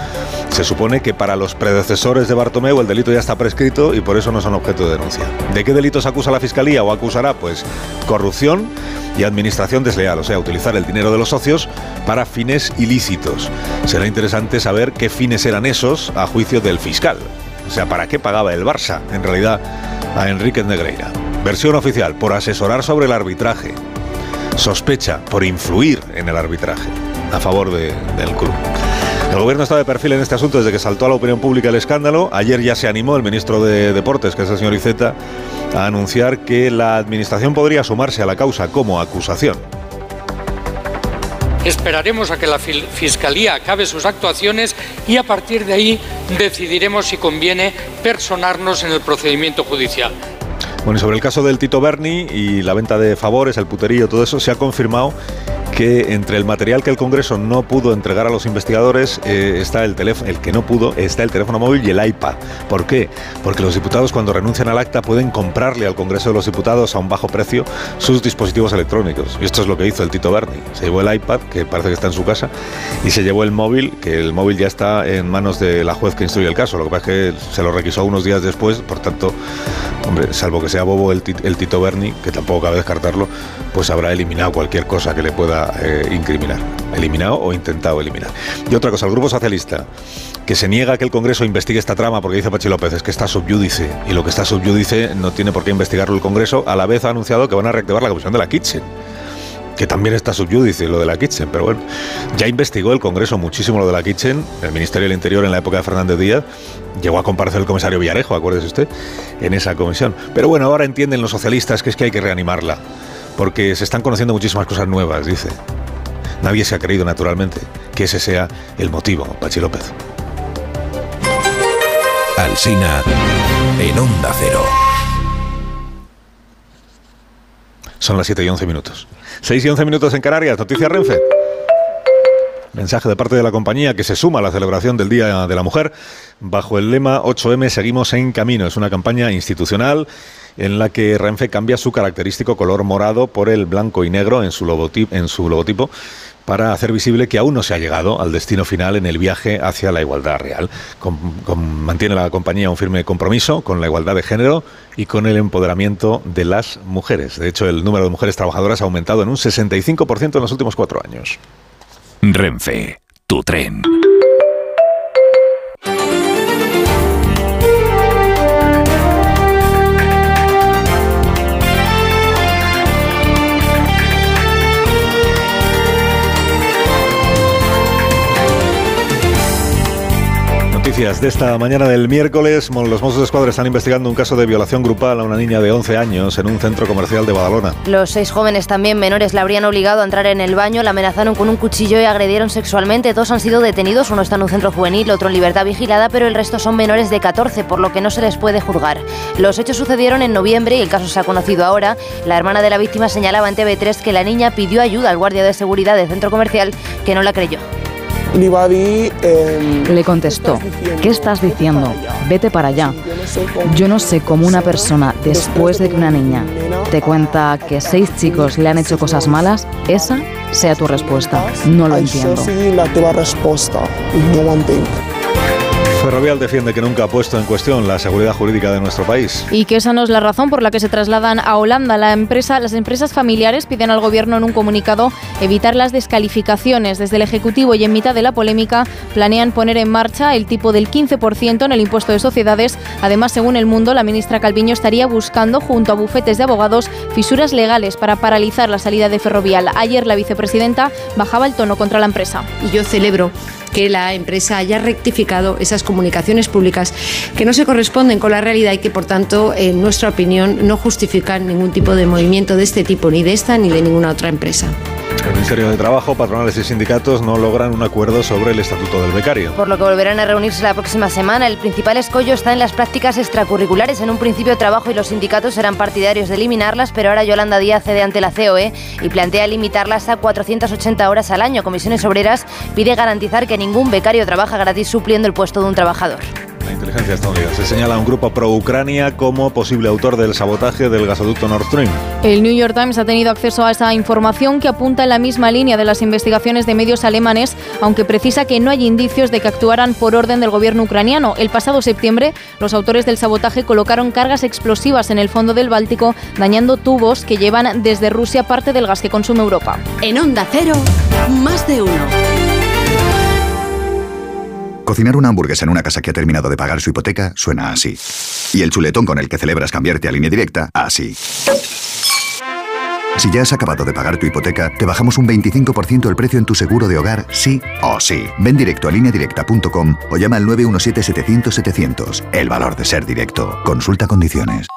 S30: Se supone que para los predecesores de Bartomeu el delito ya está prescrito y por eso no son objeto de denuncia. ¿De qué delitos acusa la Fiscalía o acusará? Pues corrupción y administración desleal, o sea, utilizar el dinero de los socios para fines ilícitos. Será interesante saber qué fines eran esos a juicio del fiscal. O sea, ¿para qué pagaba el Barça, en realidad, a Enrique Negreira? Versión oficial, por asesorar sobre el arbitraje. Sospecha, por influir en el arbitraje, a favor del club. El gobierno está de perfil en este asunto desde que saltó a la opinión pública el escándalo. Ayer ya se animó el ministro de Deportes, que es el señor Iceta, a anunciar que la administración podría sumarse a la causa como acusación.
S63: Esperaremos a que la Fiscalía acabe sus actuaciones y a partir de ahí decidiremos si conviene personarnos en el procedimiento judicial.
S30: Bueno, y sobre el caso del Tito Berni y la venta de favores, el puterío, todo eso, se ha confirmado que entre el material que el Congreso no pudo entregar a los investigadores eh, está el teléfono, el que no pudo está el teléfono móvil y el iPad. ¿Por qué? Porque los diputados cuando renuncian al acta pueden comprarle al Congreso de los Diputados a un bajo precio sus dispositivos electrónicos. Y esto es lo que hizo el Tito Berni. Se llevó el iPad, que parece que está en su casa, y se llevó el móvil, que el móvil ya está en manos de la juez que instruye el caso. Lo que pasa es que se lo requisó unos días después, por tanto, hombre, salvo que sea bobo el, el Tito Berni, que tampoco cabe descartarlo, pues habrá eliminado cualquier cosa que le pueda eh, incriminar, eliminado o intentado eliminar. Y otra cosa, el Grupo Socialista, que se niega a que el Congreso investigue esta trama porque dice Pachi López, es que está subyúdice, y lo que está subyúdice no tiene por qué investigarlo el Congreso, a la vez ha anunciado que van a reactivar la comisión de la Kitchen que también está subyúdice lo de la Kitchen, pero bueno, ya investigó el Congreso muchísimo lo de la Kitchen, el Ministerio del Interior en la época de Fernández Díaz, llegó a comparecer el comisario Villarejo, acuérdese usted, en esa comisión. Pero bueno, ahora entienden los socialistas que es que hay que reanimarla porque se están conociendo muchísimas cosas nuevas, dice. Nadie se ha creído, naturalmente, que ese sea el motivo, Pachi López.
S51: Alsina en Onda Cero.
S30: Son las 7 y 11 minutos. 6 y 11 minutos en Canarias, noticias Renfe. Mensaje de parte de la compañía que se suma a la celebración del Día de la Mujer bajo el lema 8M Seguimos en Camino. Es una campaña institucional en la que Renfe cambia su característico color morado por el blanco y negro en su logotipo, para hacer visible que aún no se ha llegado al destino final en el viaje hacia la igualdad real. mantiene la compañía un firme compromiso con la igualdad de género y con el empoderamiento de las mujeres. De hecho, el número de mujeres trabajadoras ha aumentado en un 65% en los últimos cuatro años.
S64: Renfe, tu tren.
S30: Noticias de esta mañana del miércoles. Los Mossos de Escuadra están investigando un caso de violación grupal a una niña de 11 años en un centro comercial de Badalona.
S41: Los seis jóvenes, también menores, la habrían obligado a entrar en el baño, la amenazaron con un cuchillo y agredieron sexualmente. Dos han sido detenidos, uno está en un centro juvenil, otro en libertad vigilada, pero el resto son menores de 14, por lo que no se les puede juzgar. Los hechos sucedieron en noviembre y el caso se ha conocido ahora. La hermana de la víctima señalaba en TV3 que la niña pidió ayuda al guardia de seguridad del centro comercial, que no la creyó.
S65: Le contestó, ¿qué estás diciendo? Vete para allá. Yo no sé cómo una persona, después de que una niña te cuenta que seis chicos le han hecho cosas malas, esa sea tu respuesta. No lo entiendo.
S30: Ferrovial defiende que nunca ha puesto en cuestión la seguridad jurídica de nuestro país.
S7: Y que esa no es la razón por la que se trasladan a Holanda. La empresa, las empresas familiares piden al gobierno en un comunicado evitar las descalificaciones. Desde el Ejecutivo y en mitad de la polémica planean poner en marcha el tipo del 15% en el impuesto de sociedades. Además, según El Mundo, la ministra Calviño estaría buscando, junto a bufetes de abogados, fisuras legales para paralizar la salida de Ferrovial. Ayer la vicepresidenta bajaba el tono contra la empresa.
S8: Y yo celebro que la empresa haya rectificado esas comunicaciones públicas que no se corresponden con la realidad y que, por tanto, en nuestra opinión, no justifican ningún tipo de movimiento de este tipo, ni de esta ni de ninguna otra empresa.
S30: El Ministerio de Trabajo, patronales y sindicatos no logran un acuerdo sobre el estatuto del becario.
S41: Por lo que volverán a reunirse la próxima semana. El principal escollo está en las prácticas extracurriculares. En un principio, Trabajo y los sindicatos eran partidarios de eliminarlas, pero ahora Yolanda Díaz cede ante la COE y plantea limitarlas a 480 horas al año. Comisiones Obreras pide garantizar que ningún becario trabaja gratis supliendo el puesto de un trabajador.
S30: La inteligencia estadounidense señala a un grupo pro-Ucrania como posible autor del sabotaje del gasoducto Nord Stream.
S7: El New York Times ha tenido acceso a esa información que apunta en la misma línea de las investigaciones de medios alemanes, aunque precisa que no hay indicios de que actuaran por orden del gobierno ucraniano. El pasado septiembre, los autores del sabotaje colocaron cargas explosivas en el fondo del Báltico, dañando tubos que llevan desde Rusia parte del gas que consume Europa.
S66: En Onda Cero, más de uno.
S67: Cocinar una hamburguesa en una casa que ha terminado de pagar su hipoteca suena así. Y el chuletón con el que celebras cambiarte a línea directa, así. Si ya has acabado de pagar tu hipoteca, te bajamos un 25% el precio en tu seguro de hogar, sí o sí. Ven directo a lineadirecta.com o llama al 917-700-700. El valor de ser directo. Consulta condiciones.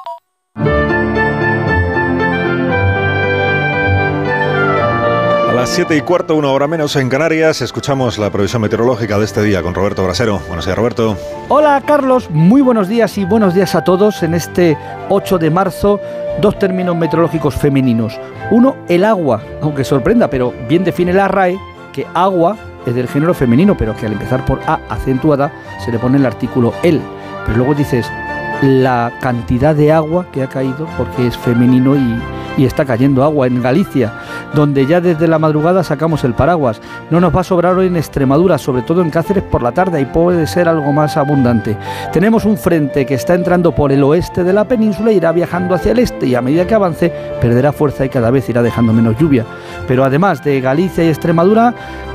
S30: Las 7 y cuarto, una hora menos en Canarias, escuchamos la previsión meteorológica de este día con Roberto Brasero. Buenos días, Roberto.
S15: Hola, Carlos. Muy buenos días y buenos días a todos en este 8 de marzo. Dos términos meteorológicos femeninos. Uno, el agua, aunque sorprenda, pero bien define la RAE que agua es del género femenino, pero que al empezar por A acentuada se le pone el artículo el. Pero luego dices la cantidad de agua que ha caído porque es femenino y y está cayendo agua en Galicia, donde ya desde la madrugada sacamos el paraguas. No nos va a sobrar hoy en Extremadura, sobre todo en Cáceres por la tarde y puede ser algo más abundante. Tenemos un frente que está entrando por el oeste de la península, irá viajando hacia el este y a medida que avance perderá fuerza y cada vez irá dejando menos lluvia. Pero además de Galicia y Extremadura,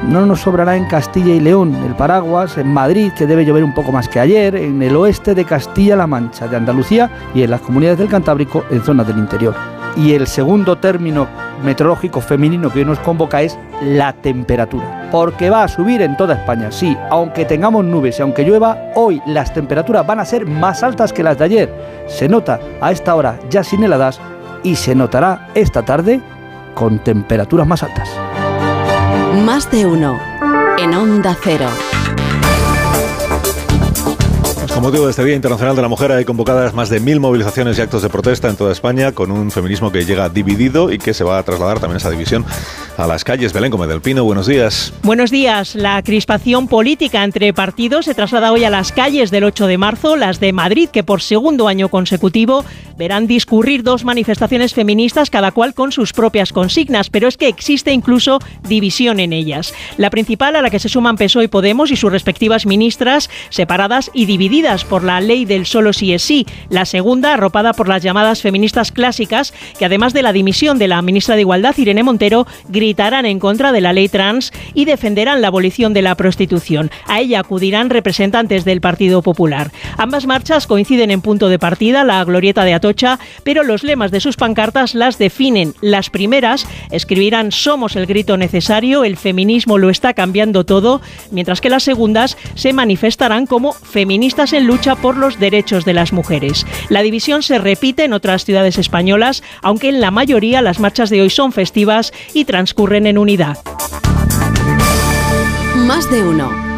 S15: no nos sobrará en Castilla y León el paraguas, en Madrid, que debe llover un poco más que ayer, en el oeste de Castilla-La Mancha, de Andalucía y en las comunidades del Cantábrico en zonas del interior. Y el segundo término meteorológico femenino que hoy nos convoca es la temperatura. Porque va a subir en toda España, sí, aunque tengamos nubes y aunque llueva, hoy las temperaturas van a ser más altas que las de ayer. Se nota a esta hora ya sin heladas y se notará esta tarde con temperaturas más altas.
S66: Más de uno en Onda Cero
S30: Con motivo de este Día Internacional de la Mujer hay convocadas más de mil movilizaciones y actos de protesta en toda España con un feminismo que llega dividido y que se va a trasladar también esa división a las calles. Belén Gómez del Pino, buenos días.
S38: Buenos días. La crispación política entre partidos se traslada hoy a las calles del 8 de marzo, las de Madrid, que por segundo año consecutivo verán discurrir dos manifestaciones feministas, cada cual con sus propias consignas, pero es que existe incluso división en ellas. La principal a la que se suman PSOE y Podemos y sus respectivas ministras, separadas y divididas por la ley del solo sí es sí. La segunda, arropada por las llamadas feministas clásicas, que además de la dimisión de la ministra de Igualdad, Irene Montero, gritarán en contra de la ley trans y defenderán la abolición de la prostitución. A ella acudirán representantes del Partido Popular. Ambas marchas coinciden en punto de partida, la glorieta de Atocha, pero los lemas de sus pancartas las definen. Las primeras escribirán Somos el grito necesario, el feminismo lo está cambiando todo, mientras que las segundas se manifestarán como feministas en lucha por los derechos de las mujeres. La división se repite en otras ciudades españolas, aunque en la mayoría las marchas de hoy son festivas y transcurren en unidad.
S8: Más de uno.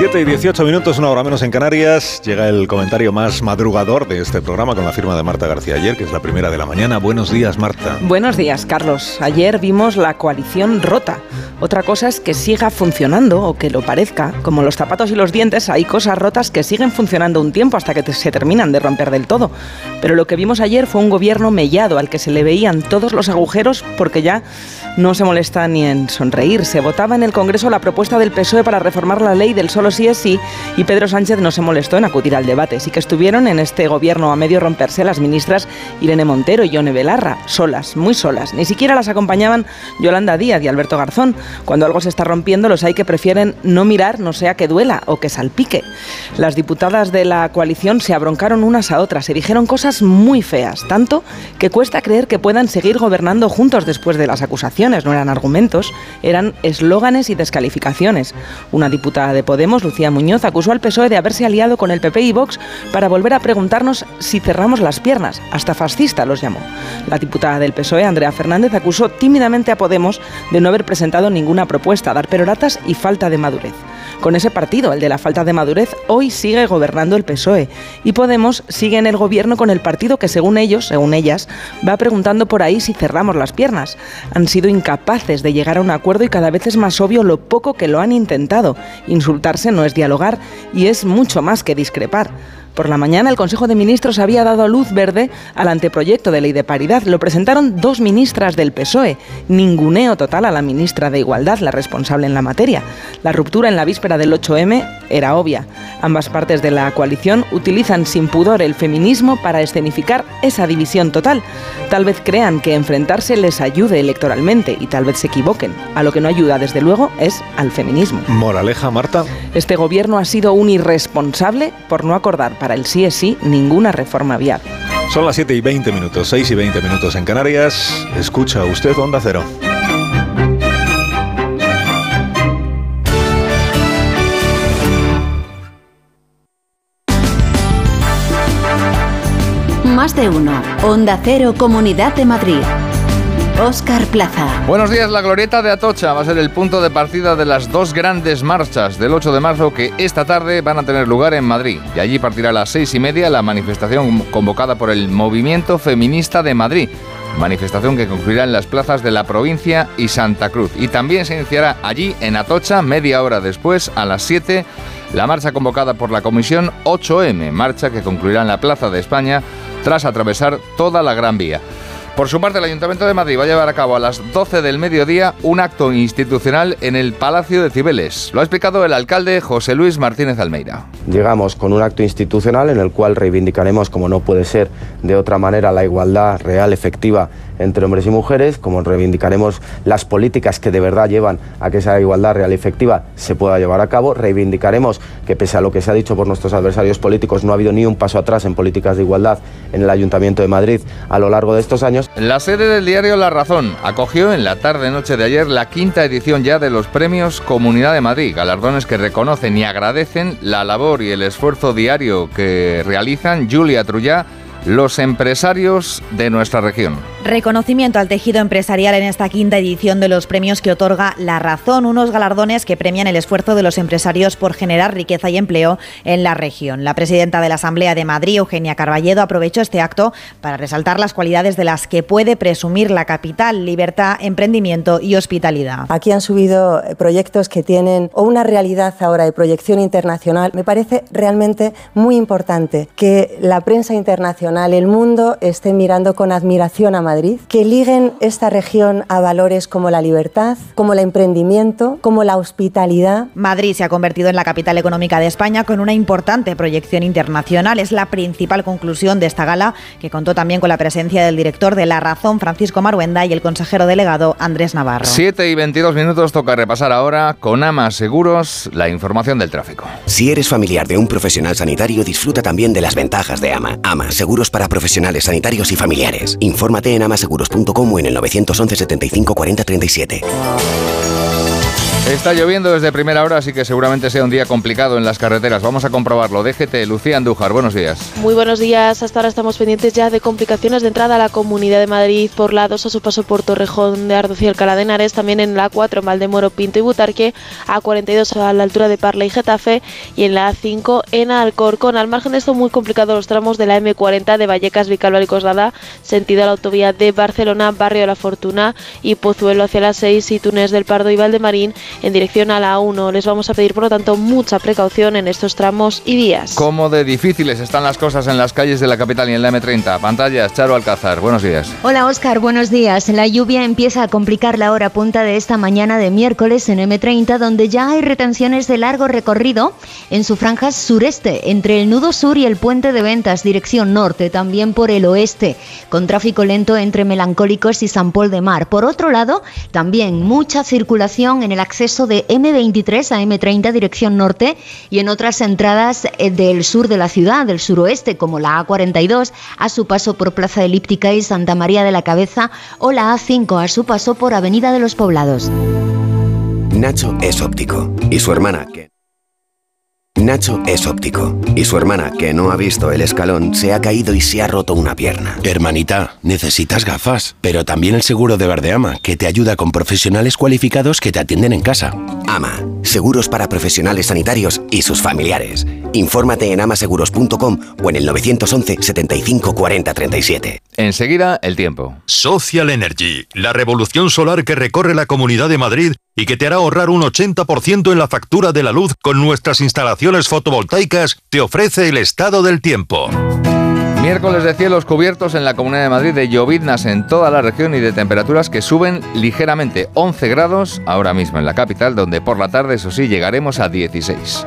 S30: 7 y 18 minutos, una hora menos en Canarias. Llega el comentario más madrugador de este programa con la firma de Marta García ayer, que es la primera de la mañana. Buenos días, Marta.
S42: Buenos días, Carlos. Ayer vimos la coalición rota. Otra cosa es que siga funcionando o que lo parezca. Como los zapatos y los dientes, hay cosas rotas que siguen funcionando un tiempo hasta que se terminan de romper del todo. Pero lo que vimos ayer fue un gobierno mellado al que se le veían todos los agujeros porque ya no se molesta ni en sonreír. Se votaba en el Congreso la propuesta del PSOE para reformar la ley del solo sí es sí y Pedro Sánchez no se molestó en acudir al debate. Sí que estuvieron en este gobierno a medio romperse las ministras Irene Montero y Yone Belarra, solas, muy solas. Ni siquiera las acompañaban Yolanda Díaz y Alberto Garzón. Cuando algo se está rompiendo, los hay que prefieren no mirar, no sea que duela o que salpique. Las diputadas de la coalición se abroncaron unas a otras, se dijeron cosas muy feas, tanto que cuesta creer que puedan seguir gobernando juntos después de las acusaciones. No eran argumentos, eran eslóganes y descalificaciones. Una diputada de Podemos, Lucía Muñoz, acusó al PSOE de haberse aliado con el PP y Vox para volver a preguntarnos si cerramos las piernas. Hasta fascista los llamó. La diputada del PSOE, Andrea Fernández, acusó tímidamente a Podemos de no haber presentado ninguna propuesta, dar peroratas y falta de madurez. Con ese partido, el de la falta de madurez, hoy sigue gobernando el PSOE y Podemos sigue en el gobierno con el partido que según ellos, según ellas, va preguntando por ahí si cerramos las piernas. Han sido incapaces de llegar a un acuerdo y cada vez es más obvio lo poco que lo han intentado. Insultarse no es dialogar y es mucho más que discrepar. Por la mañana el Consejo de Ministros había dado luz verde al anteproyecto de ley de paridad. Lo presentaron dos ministras del PSOE. Ninguneo total a la ministra de Igualdad, la responsable en la materia. La ruptura en la víspera del 8M era obvia. Ambas partes de la coalición utilizan sin pudor el feminismo para escenificar esa división total. Tal vez crean que enfrentarse les ayude electoralmente y tal vez se equivoquen. A lo que no ayuda, desde luego, es al feminismo.
S30: Moraleja, Marta.
S42: Este gobierno ha sido un irresponsable por no acordar para el sí es sí ninguna reforma viable.
S30: Son las 7 y 20 minutos, 6 y 20 minutos en Canarias. Escucha usted Onda Cero.
S8: Más de uno. Onda Cero, Comunidad de Madrid. Oscar Plaza.
S35: Buenos días, la glorieta de Atocha va a ser el punto de partida de las dos grandes marchas del 8 de marzo que esta tarde van a tener lugar en Madrid. Y allí partirá a las seis y media la manifestación convocada por el Movimiento Feminista de Madrid. Manifestación que concluirá en las plazas de la provincia y Santa Cruz. Y también se iniciará allí, en Atocha, media hora después, a las 7, la marcha convocada por la Comisión 8M, marcha que concluirá en la Plaza de España tras atravesar toda la Gran Vía. Por su parte, el Ayuntamiento de Madrid va a llevar a cabo a las 12 del mediodía un acto institucional en el Palacio de Cibeles. Lo ha explicado el alcalde José Luis Martínez Almeida.
S68: Llegamos con un acto institucional en el cual reivindicaremos, como no puede ser de otra manera, la igualdad real, efectiva entre hombres y mujeres, como reivindicaremos las políticas que de verdad llevan a que esa igualdad real y efectiva se pueda llevar a cabo, reivindicaremos que pese a lo que se ha dicho por nuestros adversarios políticos, no ha habido ni un paso atrás en políticas de igualdad en el Ayuntamiento de Madrid a lo largo de estos años.
S35: La sede del diario La Razón acogió en la tarde-noche de ayer la quinta edición ya de los premios Comunidad de Madrid, galardones que reconocen y agradecen la labor y el esfuerzo diario que realizan Julia Trullá, los empresarios de nuestra región.
S69: Reconocimiento al tejido empresarial en esta quinta edición de los premios que otorga La Razón, unos galardones que premian el esfuerzo de los empresarios por generar riqueza y empleo en la región. La presidenta de la Asamblea de Madrid, Eugenia Carballedo, aprovechó este acto para resaltar las cualidades de las que puede presumir la capital, libertad, emprendimiento y hospitalidad.
S70: Aquí han subido proyectos que tienen una realidad ahora de proyección internacional. Me parece realmente muy importante que la prensa internacional, el mundo, esté mirando con admiración a Madrid Madrid, que liguen esta región a valores como la libertad, como el emprendimiento, como la hospitalidad.
S69: Madrid se ha convertido en la capital económica de España con una importante proyección internacional. Es la principal conclusión de esta gala, que contó también con la presencia del director de La Razón, Francisco Maruenda, y el consejero delegado, Andrés Navarro.
S35: 7 y 22 minutos toca repasar ahora con AMA Seguros la información del tráfico.
S71: Si eres familiar de un profesional sanitario, disfruta también de las ventajas de AMA. AMA, seguros para profesionales sanitarios y familiares. Infórmate en en amaseguros.com o en el 911 75 40 37.
S35: Está lloviendo desde primera hora, así que seguramente sea un día complicado en las carreteras. Vamos a comprobarlo. Déjete, Lucía Andújar. Buenos días.
S72: Muy buenos días. Hasta ahora estamos pendientes ya de complicaciones de entrada a la Comunidad de Madrid por la 2 a su paso por Torrejón de Ardoz y Alcalá de Henares, también en la 4 en Valdemoro, Pinto y Butarque, a 42 a la altura de Parla y Getafe y en la A5 en Alcorcón. Al margen de esto, muy complicado los tramos de la M40 de Vallecas, Vicalba y Coslada, sentido a la autovía de Barcelona, Barrio de la Fortuna y Pozuelo hacia las 6 y Túnez del Pardo y Valdemarín en dirección a la 1. Les vamos a pedir, por lo tanto, mucha precaución en estos tramos y vías.
S35: ¿Cómo de difíciles están las cosas en las calles de la capital y en la M30? Pantallas, Charo Alcázar, buenos días.
S73: Hola Oscar, buenos días. La lluvia empieza a complicar la hora punta de esta mañana de miércoles en M30, donde ya hay retenciones de largo recorrido en su franja sureste, entre el nudo sur y el puente de ventas, dirección norte, también por el oeste, con tráfico lento entre Melancólicos y San Pol de Mar. Por otro lado, también mucha circulación en el acceso de M23 a M30 dirección norte y en otras entradas eh, del sur de la ciudad, del suroeste, como la A42 a su paso por Plaza Elíptica y Santa María de la Cabeza o la A5 a su paso por Avenida de los Poblados.
S71: Nacho es óptico y su hermana, que Nacho es óptico y su hermana, que no ha visto el escalón, se ha caído y se ha roto una pierna.
S51: Hermanita, necesitas gafas, pero también el seguro de Verdeama, que te ayuda con profesionales cualificados que te atienden en casa.
S71: Ama, seguros para profesionales sanitarios y sus familiares. Infórmate en amaseguros.com o en el 911 75 40 37.
S35: Enseguida, el tiempo.
S74: Social Energy, la revolución solar que recorre la Comunidad de Madrid y que te hará ahorrar un 80% en la factura de la luz con nuestras instalaciones fotovoltaicas, te ofrece el estado del tiempo.
S35: Miércoles de cielos cubiertos en la Comunidad de Madrid, de lloviznas en toda la región y de temperaturas que suben ligeramente 11 grados ahora mismo en la capital, donde por la tarde, eso sí, llegaremos a 16.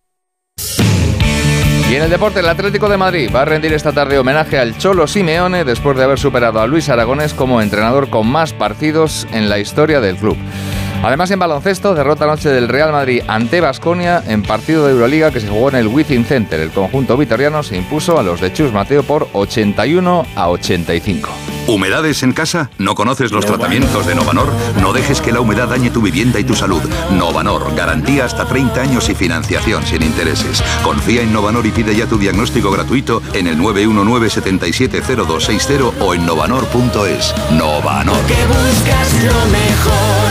S35: Y en el deporte, el Atlético de Madrid va a rendir esta tarde homenaje al Cholo Simeone después de haber superado a Luis Aragonés como entrenador con más partidos en la historia del club. Además, en baloncesto, derrota anoche del Real Madrid ante Basconia en partido de Euroliga que se jugó en el Within Center. El conjunto vitoriano se impuso a los de Chus Mateo por 81 a 85.
S57: ¿Humedades en casa? ¿No conoces los tratamientos de Novanor? No dejes que la humedad dañe tu vivienda y tu salud. Novanor, garantía hasta 30 años y financiación sin intereses. Confía en Novanor y pide ya tu diagnóstico gratuito en el 919-770260 o en novanor.es. Novanor.
S75: Que buscas lo mejor.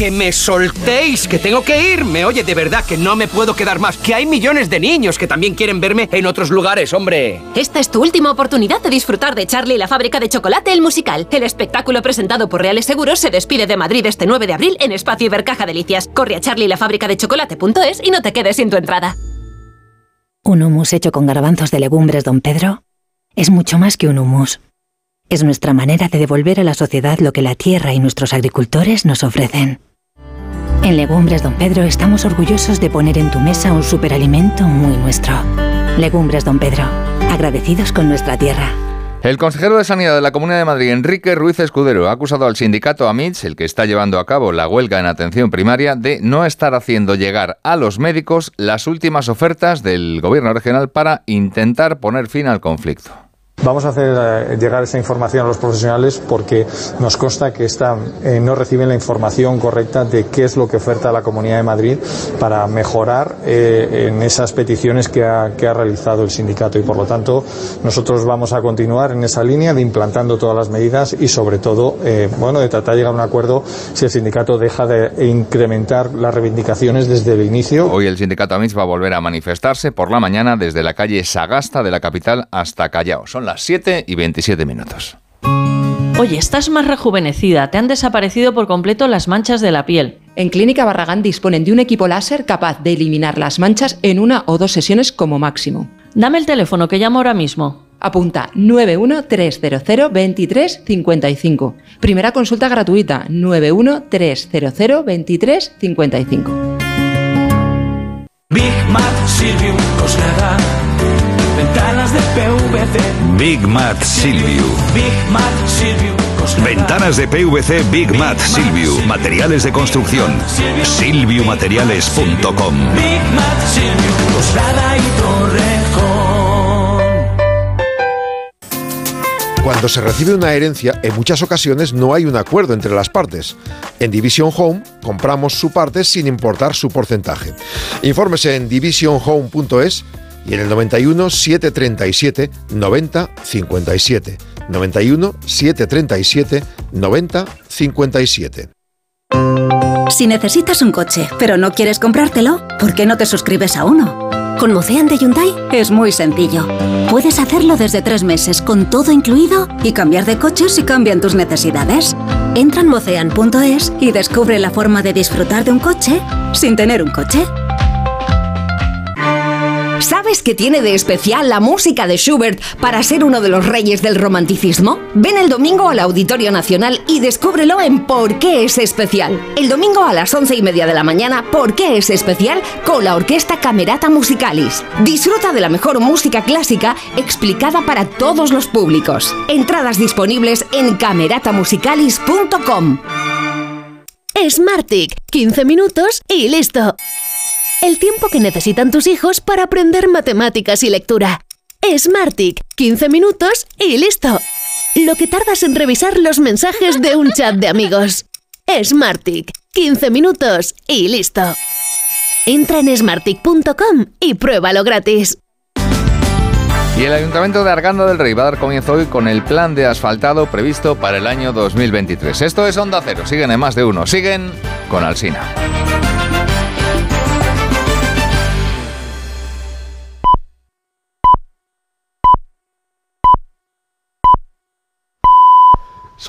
S76: Que me soltéis, que tengo que irme. Oye, de verdad que no me puedo quedar más. Que hay millones de niños que también quieren verme en otros lugares, hombre.
S77: Esta es tu última oportunidad de disfrutar de Charlie y la fábrica de chocolate, el musical. El espectáculo presentado por Reales Seguros se despide de Madrid este 9 de abril en Espacio Ibercaja Delicias. Corre a Charlie y la fábrica de chocolate.es y no te quedes sin tu entrada.
S78: ¿Un hummus hecho con garbanzos de legumbres, don Pedro?
S79: es mucho más que un humus. Es nuestra manera de devolver a la sociedad lo que la tierra y nuestros agricultores nos ofrecen. En Legumbres Don Pedro estamos orgullosos de poner en tu mesa un superalimento muy nuestro. Legumbres Don Pedro, agradecidos con nuestra tierra.
S35: El consejero de Sanidad de la Comunidad de Madrid, Enrique Ruiz Escudero, ha acusado al sindicato AMITS, el que está llevando a cabo la huelga en atención primaria, de no estar haciendo llegar a los médicos las últimas ofertas del gobierno regional para intentar poner fin al conflicto.
S72: Vamos a hacer eh, llegar esa información a los profesionales porque nos consta que eh, no reciben la información correcta de qué es lo que oferta la Comunidad de Madrid para mejorar eh, en esas peticiones que ha, que ha, realizado el sindicato y por lo tanto nosotros vamos a continuar en esa línea de implantando todas las medidas y sobre todo bueno de tratar de llegar a un acuerdo si el sindicato deja de incrementar las reivindicaciones desde el inicio.
S35: Hoy el sindicato AMIS va a volver a manifestarse por la mañana desde la calle Sagasta de la capital hasta Callao. Son las 7 y 27 minutos.
S80: Oye, estás más rejuvenecida, te han desaparecido por completo las manchas de la piel.
S81: En Clínica Barragán disponen de un equipo láser capaz de eliminar las manchas en una o dos sesiones como máximo.
S80: Dame el teléfono que llamo ahora mismo.
S81: Apunta 913002355. Primera consulta gratuita 913002355.
S82: Big Mat Silvium Ventanas de PVC.
S57: Big Mat Silvio.
S82: Big Mat Silvio.
S57: Ventanas de PVC Big Mat Silvio. Materiales de construcción. Silviumateriales.com.
S82: Big Mat Silvio. Coslada y Torrejón.
S34: Cuando se recibe una herencia, en muchas ocasiones no hay un acuerdo entre las partes. En Division Home compramos su parte sin importar su porcentaje. Infórmese en divisionhome.es y en el 91 737 90 57. 91 737 90 57.
S44: Si necesitas un coche, pero no quieres comprártelo, ¿por qué no te suscribes a uno? Con Mocean de Hyundai es muy sencillo. Puedes hacerlo desde tres meses con todo incluido y cambiar de coche si cambian tus necesidades. Entra en mocean.es y descubre la forma de disfrutar de un coche sin tener un coche.
S83: ¿Sabes qué tiene de especial la música de Schubert para ser uno de los reyes del romanticismo? Ven el domingo al Auditorio Nacional y descúbrelo en Por qué es especial. El domingo a las once y media de la mañana, ¿Por qué es especial? con la Orquesta Camerata Musicalis. Disfruta de la mejor música clásica explicada para todos los públicos. Entradas disponibles en cameratamusicalis.com.
S8: Smartick, 15 minutos y listo. El tiempo que necesitan tus hijos para aprender matemáticas y lectura. Smartick, 15 minutos y listo. Lo que tardas en revisar los mensajes de un chat de amigos. Smartick, 15 minutos y listo. Entra en smartick.com y pruébalo gratis.
S35: Y el Ayuntamiento de Arganda del Rey va a dar comienzo hoy con el plan de asfaltado previsto para el año 2023. Esto es Onda Cero. Siguen en más de uno. Siguen con Alsina.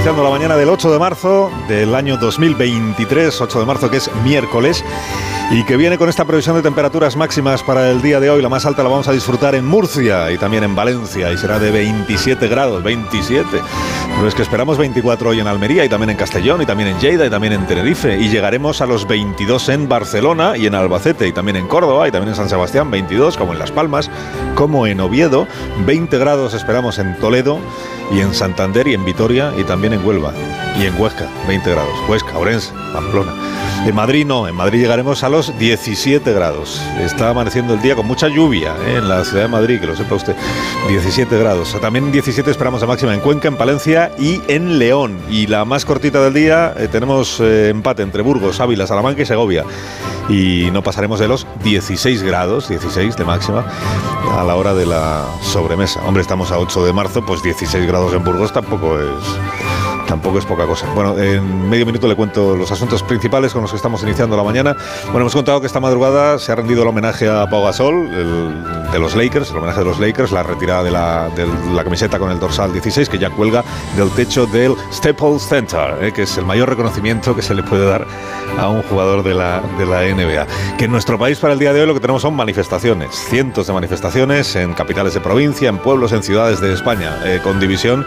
S30: Iniciando la mañana del 8 de marzo del año 2023, 8 de marzo que es miércoles, y que viene con esta previsión de temperaturas máximas para el día de hoy. La más alta la vamos a disfrutar en Murcia y también en Valencia, y será de 27 grados, 27. Pero es que esperamos 24 hoy en Almería y también en Castellón y también en Lleida y también en Tenerife. Y llegaremos a los 22 en Barcelona y en Albacete y también en Córdoba y también en San Sebastián, 22 como en Las Palmas, como en Oviedo, 20 grados esperamos en Toledo y en Santander y en Vitoria y también en Huelva. Y en Huesca, 20 grados. Huesca, Orense, Pamplona. En Madrid no, en Madrid llegaremos a los 17 grados. Está amaneciendo el día con mucha lluvia ¿eh? en la ciudad de Madrid, que lo sepa usted. 17 grados. También 17 esperamos a máxima en Cuenca, en Palencia y en León. Y la más cortita del día eh, tenemos eh, empate entre Burgos, Ávila, Salamanca y Segovia. Y no pasaremos de los 16 grados, 16 de máxima, a la hora de la sobremesa. Hombre, estamos a 8 de marzo, pues 16 grados en Burgos tampoco es tampoco es poca cosa. Bueno, en medio minuto le cuento los asuntos principales con los que estamos iniciando la mañana. Bueno, hemos contado que esta madrugada se ha rendido el homenaje a Pau Gasol, el, de los Lakers, el homenaje de los Lakers, la retirada de la, de la camiseta con el dorsal 16, que ya cuelga del techo del Staples Center, eh, que es el mayor reconocimiento que se le puede dar a un jugador de la, de la NBA. Que en nuestro país para el día de hoy lo que tenemos son manifestaciones, cientos de manifestaciones en capitales de provincia, en pueblos, en ciudades de España, eh, con división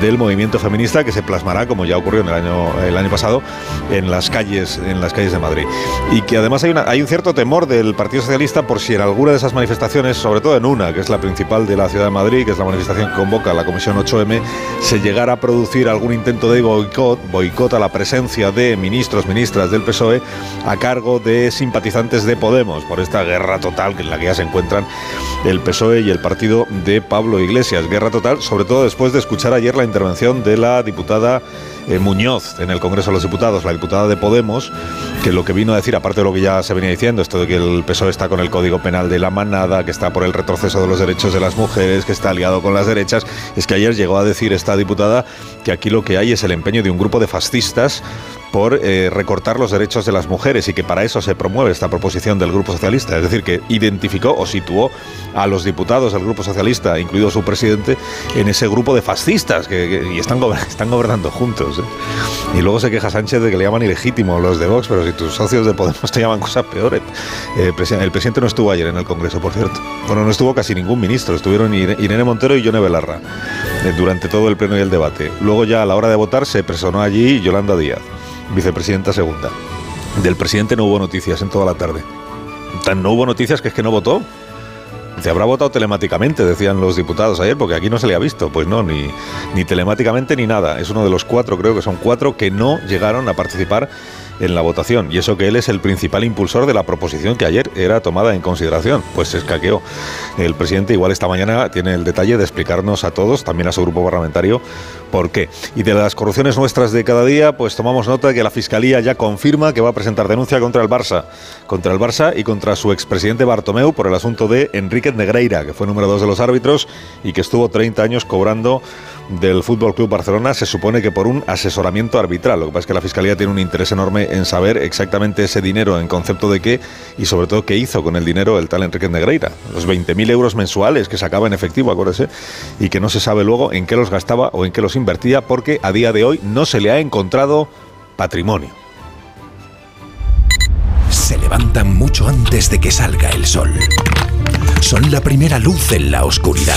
S30: del movimiento feminista que se como ya ocurrió en el año, el año pasado, en las calles, en las calles de Madrid. Y que además hay, una, hay un cierto temor del Partido Socialista por si en alguna de esas manifestaciones, sobre todo en una, que es la principal de la ciudad de Madrid, que es la manifestación que convoca la Comisión 8M, se llegara a producir algún intento de boicot, boicot a la presencia de ministros, ministras del PSOE a cargo de simpatizantes de Podemos por esta guerra total en la que ya se encuentran el PSOE y el partido de Pablo Iglesias. Guerra total, sobre todo después de escuchar ayer la intervención de la diputada eh, Muñoz en el Congreso de los Diputados, la diputada de Podemos, que lo que vino a decir, aparte de lo que ya se venía diciendo, esto de que el PSOE está con el Código Penal de la manada, que está por el retroceso de los derechos de las mujeres, que está aliado con las derechas, es que ayer llegó a decir esta diputada que aquí lo que hay es el empeño de un grupo de fascistas por eh, recortar los derechos de las mujeres y que para eso se promueve esta proposición del Grupo Socialista. Es decir, que identificó o situó a los diputados del Grupo Socialista, incluido su presidente, en ese grupo de fascistas que, y están, *laughs* están gobernando juntos. ¿eh? Y luego se queja Sánchez de que le llaman ilegítimo los de Vox, pero si tus socios de Podemos te llaman cosas peores. Eh, el presidente no estuvo ayer en el Congreso, por cierto. Bueno, no estuvo casi ningún ministro, estuvieron Irene Montero y Yone Belarra durante todo el pleno y el debate. Luego ya a la hora de votar se personó allí Yolanda Díaz vicepresidenta segunda. Del presidente no hubo noticias en toda la tarde. No hubo noticias que es que no votó. Se habrá votado telemáticamente, decían los diputados ayer, porque aquí no se le ha visto. Pues no, ni, ni telemáticamente ni nada. Es uno de los cuatro, creo que son cuatro, que no llegaron a participar en la votación. Y eso que él es el principal impulsor de la proposición que ayer era tomada en consideración. Pues se escaqueó. El presidente igual esta mañana tiene el detalle de explicarnos a todos, también a su grupo parlamentario, por qué. Y de las corrupciones nuestras de cada día, pues tomamos nota de que la Fiscalía ya confirma que va a presentar denuncia contra el Barça. Contra el Barça y contra su expresidente Bartomeu por el asunto de Enrique Negreira, que fue número dos de los árbitros y que estuvo 30 años cobrando del Fútbol Club Barcelona se supone que por un asesoramiento arbitral. Lo que pasa es que la Fiscalía tiene un interés enorme en saber exactamente ese dinero, en concepto de qué y sobre todo qué hizo con el dinero el tal Enrique Negreira. Los 20.000 euros mensuales que sacaba en efectivo, acuérdese, y que no se sabe luego en qué los gastaba o en qué los invertía porque a día de hoy no se le ha encontrado patrimonio.
S84: Se levantan mucho antes de que salga el sol. Son la primera luz en la oscuridad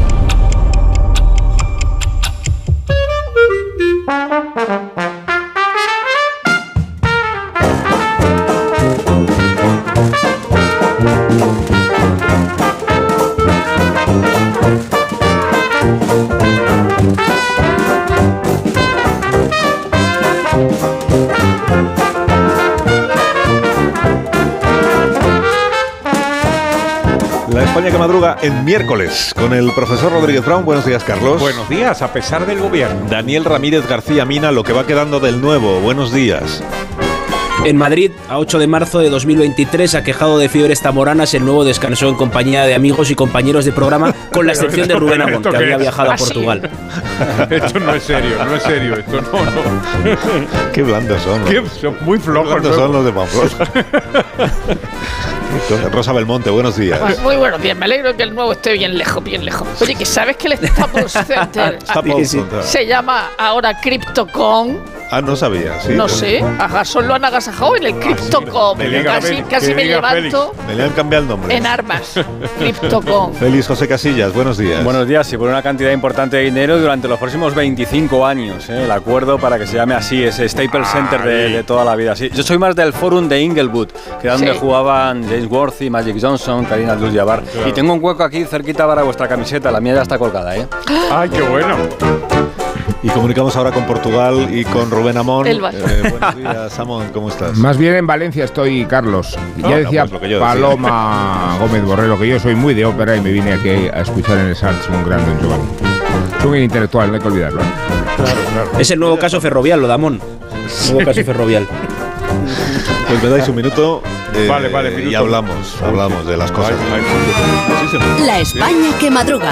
S30: España que madruga en miércoles con el profesor Rodríguez Brown. Buenos días, Carlos.
S85: Buenos días, a pesar del gobierno.
S30: Daniel Ramírez García Mina, lo que va quedando del nuevo. Buenos días.
S86: En Madrid, a 8 de marzo de 2023, aquejado de fiebres tamoranas, el nuevo descansó en compañía de amigos y compañeros de programa, con la excepción de Rubén Amón, que había viajado a *laughs* Portugal.
S85: esto no es serio, no es serio, esto no, no. *laughs*
S30: Qué blandos son.
S85: Qué, son muy flojos.
S30: Qué blandos son los de Pamplona. *laughs* Rosa Belmonte, buenos días.
S87: Pues muy buenos días, me alegro que el nuevo esté bien lejos, bien lejos. Oye, que sabes que el Staples Center
S30: Staples Center.
S87: se llama ahora CryptoCon
S30: Ah, no sabía, sí.
S88: no sé, a Gasol lo han agasajado en el Cryptocom.
S30: Me diga
S88: casi casi me levanto
S30: Me le han cambiado el nombre.
S88: en armas. *laughs* Cryptocom.
S30: Félix José Casillas, buenos días.
S89: Buenos días, y por una cantidad importante de dinero durante los próximos 25 años. ¿eh? El acuerdo para que se llame así, ese Staples Center de, de toda la vida. Sí, yo soy más del Forum de Inglewood, que era donde
S88: Sí.
S89: jugaban James Worthy, Magic Johnson, Karina Abdul-Jabbar.
S30: Claro.
S89: Y tengo un hueco aquí cerquita para vuestra camiseta, la mía ya está colgada, ¿eh?
S90: ¡Ay, qué bueno!
S30: Y comunicamos ahora con Portugal y con Rubén Amón. Eh, buenos días, Amón, ¿cómo estás?
S91: Más bien en Valencia estoy, Carlos.
S30: No,
S91: ya
S30: no,
S91: decía
S30: pues lo que yo decía.
S91: Paloma Gómez Borrero que yo soy muy de ópera y me vine aquí a escuchar en el Salts un gran Don Giovanni. Es un intelectual, no hay que olvidarlo.
S86: Es el nuevo caso ferrovial, lo de Amón. Nuevo caso ferrovial.
S30: Pues me dais un minuto. eh,
S90: Vale, vale, minuto.
S30: Y hablamos, hablamos de las cosas. Sí.
S8: La España que madruga.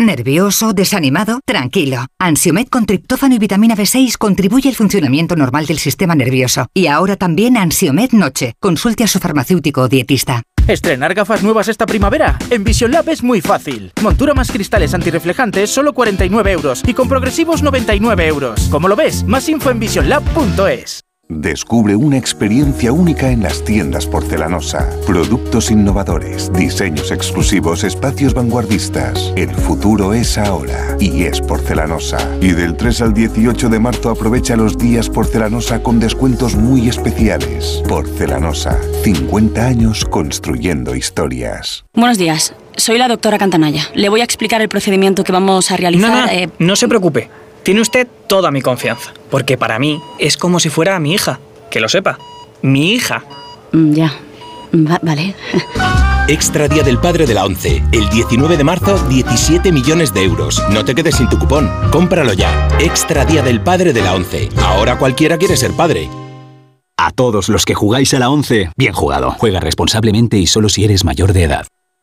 S92: ¿Nervioso? ¿Desanimado? Tranquilo. Ansiomed con triptófano y vitamina B6 contribuye al funcionamiento normal del sistema nervioso. Y ahora también Ansiomed Noche. Consulte a su farmacéutico o dietista.
S15: ¿Estrenar gafas nuevas esta primavera? En Vision Lab es muy fácil. Montura más cristales antirreflejantes, solo 49 euros. Y con progresivos, 99 euros. ¿Cómo lo ves? Más info en visionlab.es.
S34: Descubre una experiencia única en las tiendas porcelanosa. Productos innovadores, diseños exclusivos, espacios vanguardistas. El futuro es ahora y es porcelanosa. Y del 3 al 18 de marzo aprovecha los días porcelanosa con descuentos muy especiales. Porcelanosa, 50 años construyendo historias.
S93: Buenos días, soy la doctora Cantanaya. Le voy a explicar el procedimiento que vamos a realizar.
S94: No, no,
S93: eh,
S94: no se preocupe. Tiene usted toda mi confianza. Porque para mí es como si fuera mi hija. Que lo sepa. Mi hija.
S93: mm, ya. Va- vale. *laughs*
S95: Extra Día del Padre de la ONCE. El 19 de marzo, 17 millones de euros. No te quedes sin tu cupón. Cómpralo ya. Extra Día del Padre de la ONCE. Ahora cualquiera quiere ser padre.
S96: A todos los que jugáis a la 11, bien jugado. Juega responsablemente y solo si eres mayor de edad.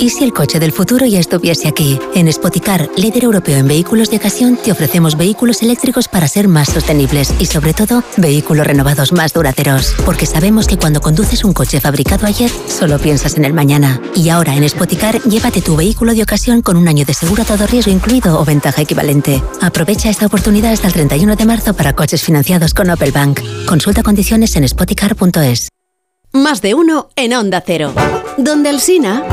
S44: ¿Y si el coche del futuro ya estuviese aquí? En Spoticar, líder europeo en vehículos de ocasión, te ofrecemos vehículos eléctricos para ser más sostenibles y, sobre todo, vehículos renovados más duraderos. Porque sabemos que cuando conduces un coche fabricado ayer, solo piensas en el mañana. Y ahora en Spoticar, llévate tu vehículo de ocasión con un año de seguro a todo riesgo incluido o ventaja equivalente. Aprovecha esta oportunidad hasta el 31 de marzo para coches financiados con Opel Bank. Consulta condiciones en spoticar.es.
S8: Más de uno en Onda Cero. Donde Alsina.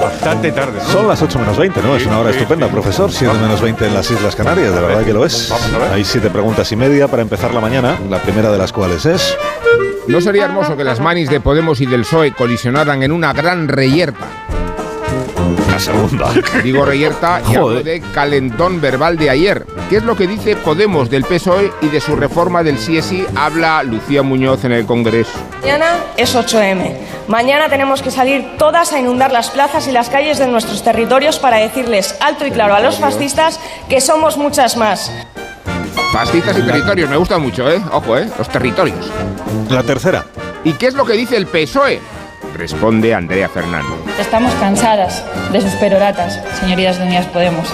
S90: Bastante tarde, ¿no?
S30: Son las 8 menos 20, ¿no? Es una hora
S90: Sí,
S30: estupenda,
S90: sí.
S30: profesor. 7 menos 20 en las Islas Canarias, de verdad que lo es. Hay siete preguntas y media para empezar la mañana. La primera de las cuales es.
S91: ¿No sería hermoso que las manis de Podemos y del PSOE colisionaran en una gran reyerta?
S30: La segunda.
S91: Digo reyerta y hablo de calentón verbal de ayer. ¿Qué es lo que dice Podemos del PSOE y de su reforma del CSI? Habla Lucía Muñoz en el Congreso.
S61: Mañana es 8M. Mañana tenemos que salir todas a inundar las plazas y las calles de nuestros territorios para decirles alto y claro a los fascistas que somos muchas más.
S91: Fascistas y territorios, me gusta mucho, ¿eh? Ojo, ¿eh? Los territorios.
S30: La tercera.
S91: ¿Y qué es lo que dice el PSOE? Responde Andrea Fernando.
S97: Estamos cansadas de sus peroratas, señorías de Unidas Podemos.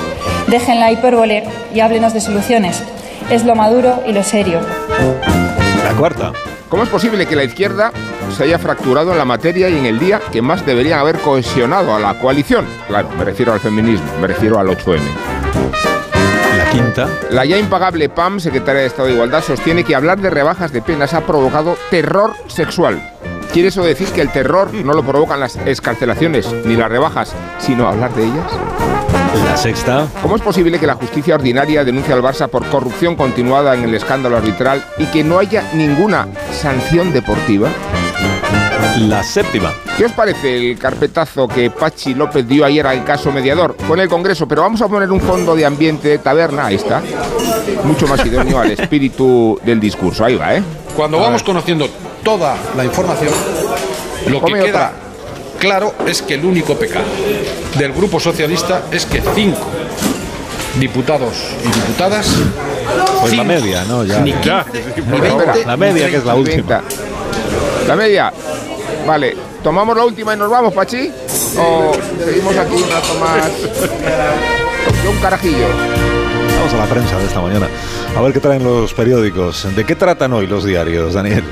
S97: Dejen la hipérbole y háblenos de soluciones. Es lo maduro y lo serio.
S30: La cuarta.
S91: ¿Cómo es posible que la izquierda se haya fracturado en la materia y en el día que más deberían haber cohesionado a la coalición? Claro, me refiero al feminismo, me refiero al 8M.
S30: La quinta.
S91: La ya impagable PAM, secretaria de Estado de Igualdad, sostiene que hablar de rebajas de penas ha provocado terror sexual. ¿Quiere eso decir que el terror no lo provocan las escarcelaciones ni las rebajas, sino hablar de ellas?
S30: La sexta.
S91: ¿Cómo es posible que la justicia ordinaria denuncie al Barça por corrupción continuada en el escándalo arbitral y que no haya ninguna sanción deportiva?
S30: La séptima.
S91: ¿Qué os parece el carpetazo que Pachi López dio ayer al caso mediador? Con el Congreso, pero vamos a poner un fondo de ambiente de taberna, ahí está. Mucho más idóneo al espíritu del discurso, ahí va, ¿eh?
S98: Cuando vamos conociendo toda la información, lo que queda claro es que el único pecado del Grupo Socialista es que cinco diputados y diputadas.
S30: Pues la media, ¿no? Ya.
S98: Ni
S30: Ya.
S98: 15, *laughs* ni
S30: Espera,
S98: 20,
S30: la media, que es la
S98: 30.
S30: última.
S91: La media. Vale, ¿tomamos la última y nos vamos, Pachi? ¿O seguimos aquí un rato más? Yo un carajillo.
S30: Vamos a la prensa de esta mañana. A ver qué traen los periódicos. ¿De qué tratan hoy los diarios, Daniel?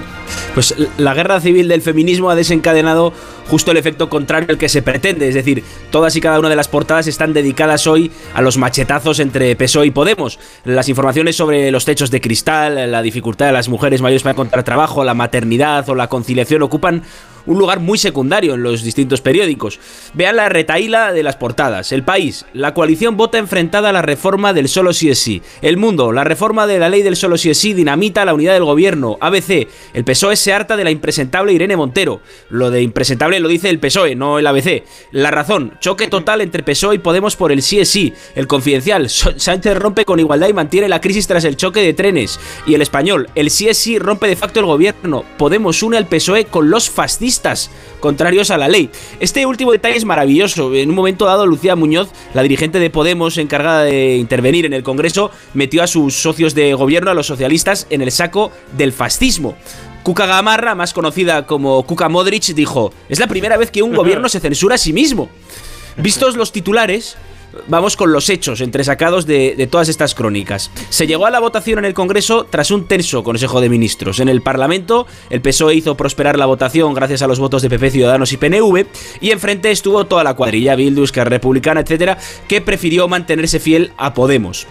S86: Pues la guerra civil del feminismo ha desencadenado justo el efecto contrario al que se pretende, es decir, todas y cada una de las portadas están dedicadas hoy a los machetazos entre PSOE y Podemos. Las informaciones sobre los techos de cristal, la dificultad de las mujeres mayores para encontrar trabajo, la maternidad o la conciliación ocupan un lugar muy secundario en los distintos periódicos. Vean la retaíla de las portadas. El País, la coalición vota enfrentada a la reforma del solo sí es sí. El Mundo, la reforma de la ley del solo sí es sí dinamita la unidad del gobierno. ABC, el PSOE se harta de la impresentable Irene Montero. Lo de impresentable lo dice el PSOE, no el ABC. La razón, choque total entre PSOE y Podemos por el sí es sí. El Confidencial, *laughs* Sánchez rompe con igualdad y mantiene la crisis tras el choque de trenes. Y el Español, el sí es sí rompe de facto el gobierno. Podemos une al PSOE con los fascistas contrarios a la ley. Este último detalle es maravilloso. En un momento dado, Lucía Muñoz, la dirigente de Podemos encargada de intervenir en el Congreso, metió a sus socios de gobierno, a los socialistas, en el saco del fascismo. Cuca Gamarra, más conocida como Cuca Modric, dijo, es la primera vez que un gobierno *laughs* se censura a sí mismo. Vistos los titulares, vamos con los hechos entresacados de, todas estas crónicas. Se llegó a la votación en el Congreso tras un tenso Consejo de Ministros. En el Parlamento, el PSOE hizo prosperar la votación gracias a los votos de PP, Ciudadanos y PNV, y enfrente estuvo toda la cuadrilla, Bildu, Republicana, etcétera, que prefirió mantenerse fiel a Podemos.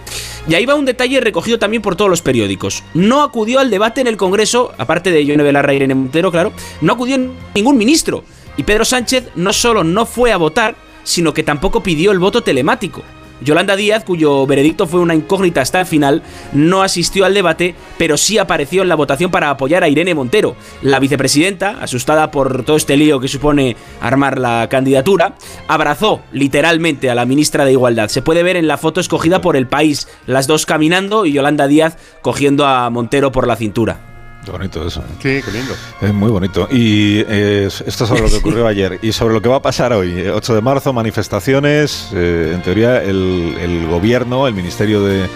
S86: Y ahí va un detalle recogido también por todos los periódicos. No acudió al debate en el Congreso, aparte de Yone Belarra y Irene Montero, claro, no acudió ningún ministro. Y Pedro Sánchez no solo no fue a votar, sino que tampoco pidió el voto telemático. Yolanda Díaz, cuyo veredicto fue una incógnita hasta el final, no asistió al debate, pero sí apareció en la votación para apoyar a Irene Montero. La vicepresidenta, asustada por todo este lío que supone armar la candidatura, abrazó literalmente a la ministra de Igualdad. Se puede ver en la foto escogida por el país, las dos caminando y Yolanda Díaz cogiendo a Montero por la cintura.
S30: Qué bonito eso.
S85: Sí, qué lindo.
S30: Es muy bonito. Y eh, esto es sobre lo que ocurrió *laughs* ayer. Y sobre lo que va a pasar hoy. Eh, 8 de marzo, manifestaciones. eh, en teoría, el, el gobierno, el Ministerio de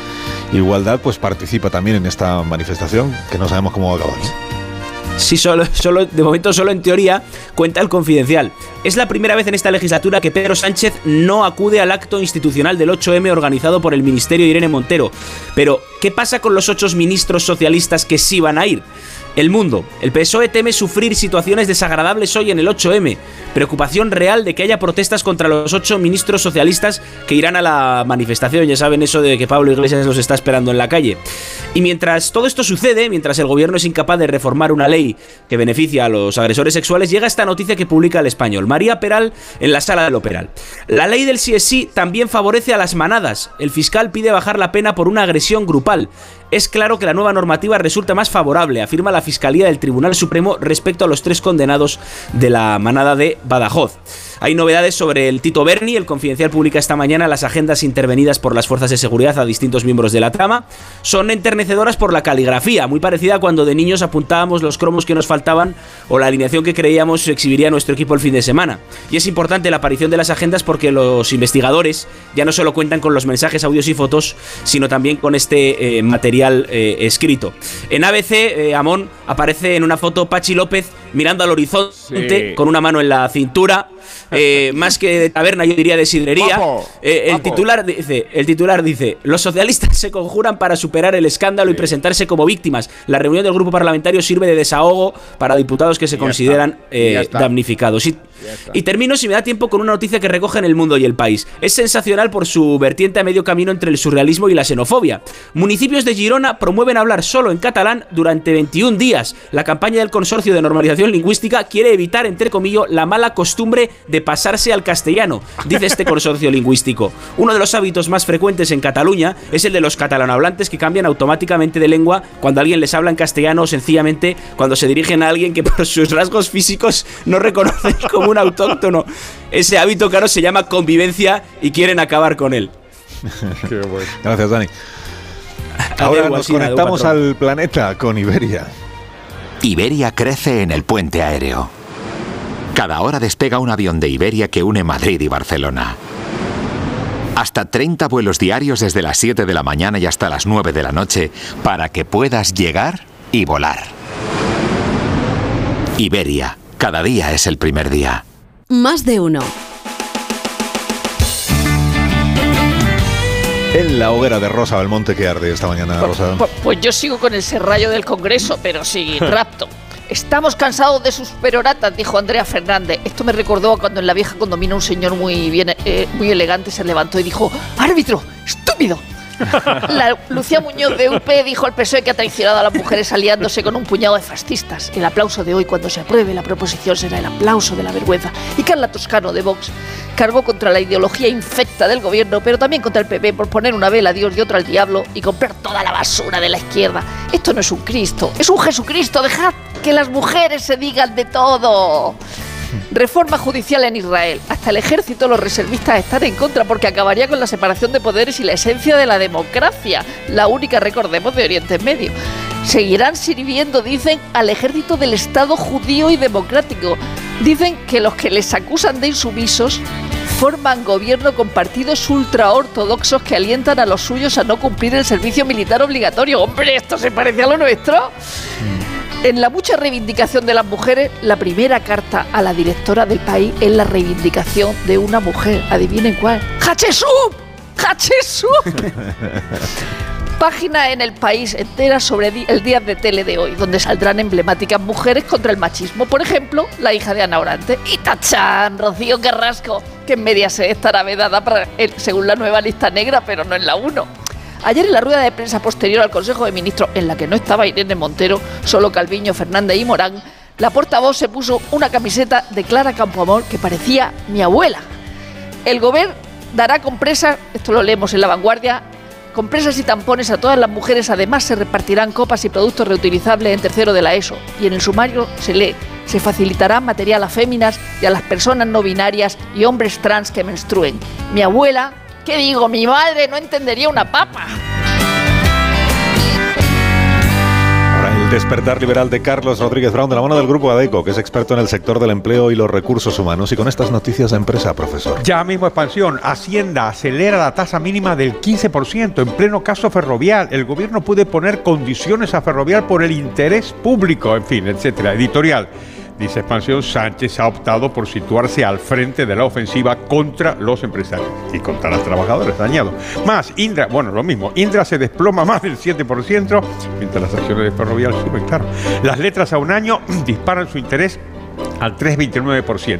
S30: Igualdad, pues participa también en esta manifestación, que no sabemos cómo va a acabar.
S86: Sí, solo, solo, de momento solo en teoría cuenta el confidencial. Es la primera vez en esta legislatura que Pedro Sánchez no acude al acto institucional del 8M organizado por el Ministerio Irene Montero. Pero, ¿qué pasa con los ocho ministros socialistas que sí van a ir? El mundo. El PSOE teme sufrir situaciones desagradables hoy en el 8M. Preocupación real de que haya protestas contra los ocho ministros socialistas que irán a la manifestación. Ya saben eso de que Pablo Iglesias los está esperando en la calle. Y mientras todo esto sucede, mientras el gobierno es incapaz de reformar una ley que beneficia a los agresores sexuales, llega esta noticia que publica el español. María Peral en la sala del Operal. La ley del sí es sí también favorece a las manadas. El fiscal pide bajar la pena por una agresión grupal. Es claro que la nueva normativa resulta más favorable, afirma la Fiscalía del Tribunal Supremo respecto a los tres condenados de la manada de Badajoz. Hay novedades sobre el Tito Berni, el Confidencial publica esta mañana las agendas intervenidas por las fuerzas de seguridad a distintos miembros de la trama. Son enternecedoras por la caligrafía, muy parecida a cuando de niños apuntábamos los cromos que nos faltaban o la alineación que creíamos exhibiría nuestro equipo el fin de semana. Y es importante la aparición de las agendas porque los investigadores ya no solo cuentan con los mensajes, audios y fotos, sino también con este eh, material eh, escrito. En ABC, eh, Amón aparece en una foto Pachi López mirando al horizonte
S91: Sí.
S86: con una mano en la cintura. *laughs* eh, más que de taberna, yo diría de sidrería.
S91: Guapo,
S86: Eh, el,
S91: guapo.
S86: titular dice, el titular dice: Los socialistas se conjuran para superar el escándalo y presentarse como víctimas. La reunión del grupo parlamentario sirve de desahogo para diputados que se
S91: ya
S86: consideran
S91: está,
S86: eh, damnificados. Y, y termino, si me da tiempo, con una noticia que recoge en el mundo y el país. Es sensacional por su vertiente a medio camino entre el surrealismo y la xenofobia. Municipios de Girona promueven hablar solo en catalán durante 21 días. La campaña del Consorcio de Normalización Lingüística quiere evitar, entre comillas, la mala costumbre de pasarse al castellano, dice este *laughs* consorcio lingüístico. Uno de los hábitos más frecuentes en Cataluña es el de los catalanohablantes que cambian automáticamente de lengua cuando alguien les habla en castellano o sencillamente cuando se dirigen a alguien que por sus rasgos físicos no reconocen *laughs* como un autóctono. Ese hábito, claro, se llama convivencia y quieren acabar con él. *laughs*
S30: Gracias, Dani. Ahora nos conectamos al planeta con Iberia.
S99: Iberia crece en el puente aéreo. Cada hora despega un avión de Iberia que une Madrid y Barcelona. Hasta 30 vuelos diarios desde las 7 de la mañana y hasta las 9 de la noche para que puedas llegar y volar. Iberia, cada día es el primer día.
S100: Más de uno.
S30: En la hoguera de Rosa Belmonte que arde esta mañana, Rosa.
S88: Pues, pues yo sigo con el serrallo del Congreso, pero sí, *laughs* rapto. Estamos cansados de sus peroratas, dijo Andrea Fernández. Esto me recordó a cuando en la vieja condomina un señor muy bien, eh, muy elegante se levantó y dijo: ¡Árbitro! ¡Estúpido! *laughs* La Lucía Muñoz de UP dijo al PSOE que ha traicionado a las mujeres aliándose con un puñado de fascistas. El aplauso de hoy, cuando se apruebe la proposición, será el aplauso de la vergüenza. Y Carla Toscano de Vox cargó contra la ideología infecta del gobierno, pero también contra el PP por poner una vela a Dios y otra al diablo y comprar toda la basura de la izquierda. Esto no es un Cristo, es un Jesucristo. Dejad que las mujeres se digan de todo. Reforma judicial en Israel. Hasta el ejército, los reservistas están en contra porque acabaría con la separación de poderes y la esencia de la democracia, la única, recordemos, de Oriente Medio. Seguirán sirviendo, dicen, al ejército del Estado judío y democrático. Dicen que los que les acusan de insumisos forman gobierno con partidos ultraortodoxos que alientan a los suyos a no cumplir el servicio militar obligatorio. Hombre, esto se parece a lo nuestro. En la mucha reivindicación de las mujeres, la primera carta a la directora del país es la reivindicación de una mujer. Adivinen cuál. ¡Hachesub! ¡Hachesub! *laughs* Página en el país entera sobre el día de tele de hoy, donde saldrán emblemáticas mujeres contra el machismo. Por ejemplo, la hija de Ana Orante. Y Tachán, Rocío Carrasco, que en media se estará vedada para según la nueva lista negra, pero no en la 1. Ayer en la rueda de prensa posterior al Consejo de Ministros, en la que no estaba Irene Montero, solo Calviño, Fernández y Morán, la portavoz se puso una camiseta de Clara Campoamor que parecía mi abuela. El gobierno dará compresas, esto lo leemos en La Vanguardia, compresas y tampones a todas las mujeres. Además, se repartirán copas y productos reutilizables en tercero de la ESO. Y en el sumario se lee, se facilitará material a féminas y a las personas no binarias y hombres trans que menstruen. Mi abuela, ¿qué digo? Mi madre no entendería una papa.
S30: Despertar liberal de Carlos Rodríguez Brown de la mano del grupo ADECO, que es experto en el sector del empleo y los recursos humanos. Y con estas noticias de empresa, profesor.
S85: Ya mismo expansión. Hacienda acelera la tasa mínima del 15% en pleno caso ferrovial. El gobierno puede poner condiciones a ferrovial por el interés público, en fin, etcétera. Editorial. Dice Expansión, Sánchez ha optado por situarse al frente de la ofensiva contra los empresarios y contra los trabajadores dañados. Más, Indra, bueno, lo mismo, Indra se desploma más del 7%, mientras las acciones de Ferrovial suben, claro. Las letras a un año *clears throat* disparan su interés al 3,29%.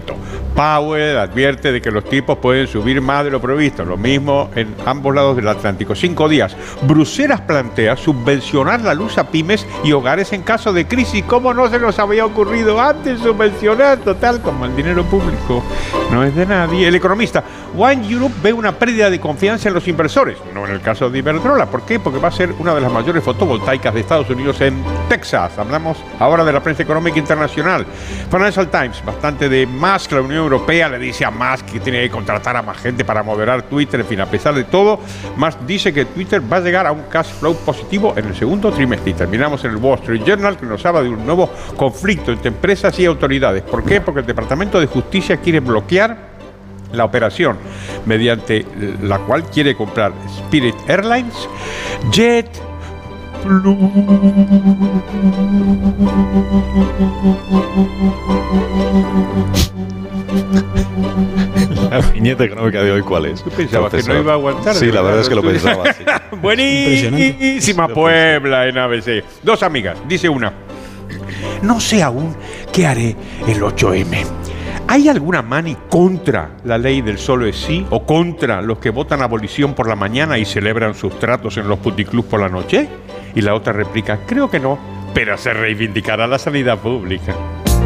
S85: Powell advierte de que los tipos pueden subir más de lo previsto, lo mismo en ambos lados del Atlántico. Cinco días. Bruselas plantea subvencionar la luz a pymes y hogares en caso de crisis. ¿Cómo no se nos había ocurrido antes subvencionar? Total, como el dinero público no es de nadie. El economista One Europe ve una pérdida de confianza en los inversores, no en el caso de Iberdrola. ¿Por qué? Porque va a ser una de las mayores fotovoltaicas de Estados Unidos en Texas. Hablamos ahora de la prensa económica internacional. Financial Times, bastante de Musk, la Unión Europea le dice a Musk que tiene que contratar a más gente para moderar Twitter, en fin, a pesar de todo, Musk dice que Twitter va a llegar a un cash flow positivo en el segundo trimestre. Y terminamos en el Wall Street Journal que nos habla de un nuevo conflicto entre empresas y autoridades. ¿Por qué? Porque el Departamento de Justicia quiere bloquear la operación mediante la cual quiere comprar Spirit Airlines, Jet,
S30: La viñeta económica de hoy, ¿cuál es?
S85: Pensaba que no iba a aguantar.
S30: Sí, la verdad
S85: verdad,
S30: es que lo pensaba. sí. *laughs*
S85: Buenísima Puebla en ABC. Dos amigas, dice una. No sé aún qué haré el 8M. ¿Hay alguna mani contra la ley del solo es sí o contra los que votan abolición por la mañana y celebran sus tratos en los puticlubs por la noche? Y la otra replica, creo que no, pero se reivindicará la sanidad pública.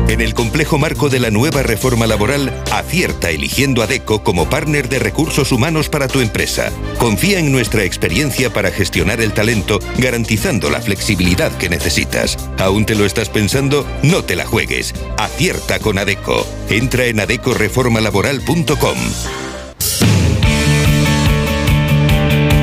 S100: En el complejo marco de la nueva reforma laboral, acierta eligiendo a DECO como partner de recursos humanos para tu empresa. Confía en nuestra experiencia para gestionar el talento, garantizando la flexibilidad que necesitas. ¿Aún te lo estás pensando? No te la juegues. Acierta con ADECO. Entra en adecoreformalaboral.com.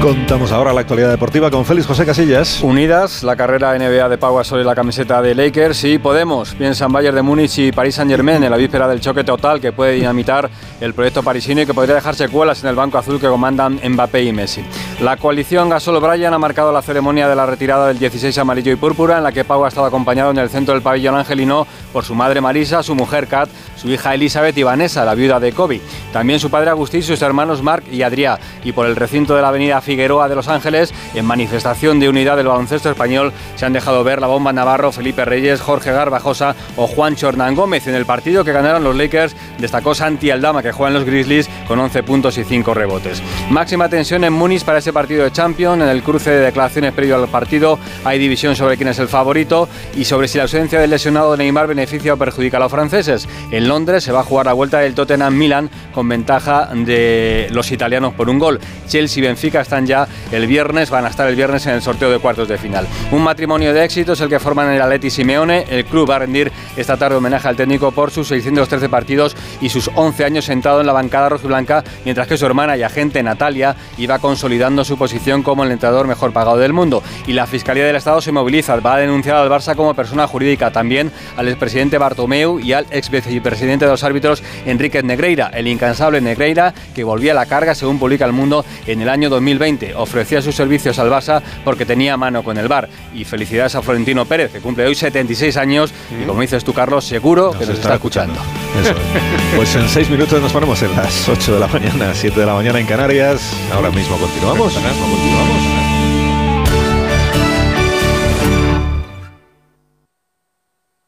S30: Contamos ahora la actualidad deportiva con Félix José Casillas.
S89: Unidas, la carrera NBA de Pau y la camiseta de Lakers y Podemos piensan Bayern de Múnich y París Saint Germain en la víspera del choque total que puede dinamitar el proyecto parisino y que podría dejar secuelas en el banco azul que comandan Mbappé y Messi. La coalición Gasol-Bryan ha marcado la ceremonia de la retirada del 16 amarillo y púrpura en la que Pau ha estado acompañado en el centro del pabellón angelino por su madre Marisa, su mujer Kat, su hija Elizabeth y Vanessa, la viuda de Kobe. También su padre Agustín, sus hermanos Marc y Adrià. Y por el recinto de la avenida Figueroa de Los Ángeles, en manifestación de unidad del baloncesto español, se han dejado ver la bomba Navarro, Felipe Reyes, Jorge Garbajosa o Juancho Hernán Gómez. En el partido que ganaron los Lakers, destacó Santi Aldama, que juega en los Grizzlies con 11 puntos y 5 rebotes. Máxima tensión en Múnich para ese partido de Champions. En el cruce de declaraciones previo al partido hay división sobre quién es el favorito y sobre si la ausencia del lesionado de Neymar beneficia o perjudica a los franceses. En Londres se va a jugar la vuelta del Tottenham-Milan con ventaja de los italianos por un gol. Chelsea Benfica ya el viernes, van a estar el viernes en el sorteo de cuartos de final. Un matrimonio de éxitos el que forman el Atleti Simeone. El club va a rendir esta tarde homenaje al técnico por sus 613 partidos y sus 11 años sentado en la bancada rojiblanca, mientras que su hermana y agente Natalia iba consolidando su posición como el entrenador mejor pagado del mundo. Y la Fiscalía del Estado se moviliza, va a denunciar al Barça como persona jurídica, también al expresidente Bartomeu y al ex vicepresidente de los árbitros Enrique Negreira, el incansable Negreira que volvía a la carga, según publica El Mundo, en el año 2020. Ofrecía sus servicios al Barça porque tenía mano con el bar. Y felicidades a Florentino Pérez, que cumple hoy 76 años y como dices tú, Carlos, seguro que nos está escuchando.
S30: Eso es. Pues en seis minutos nos ponemos en las 8 de la mañana, 7 de la mañana en Canarias. Ahora mismo continuamos. Continuamos.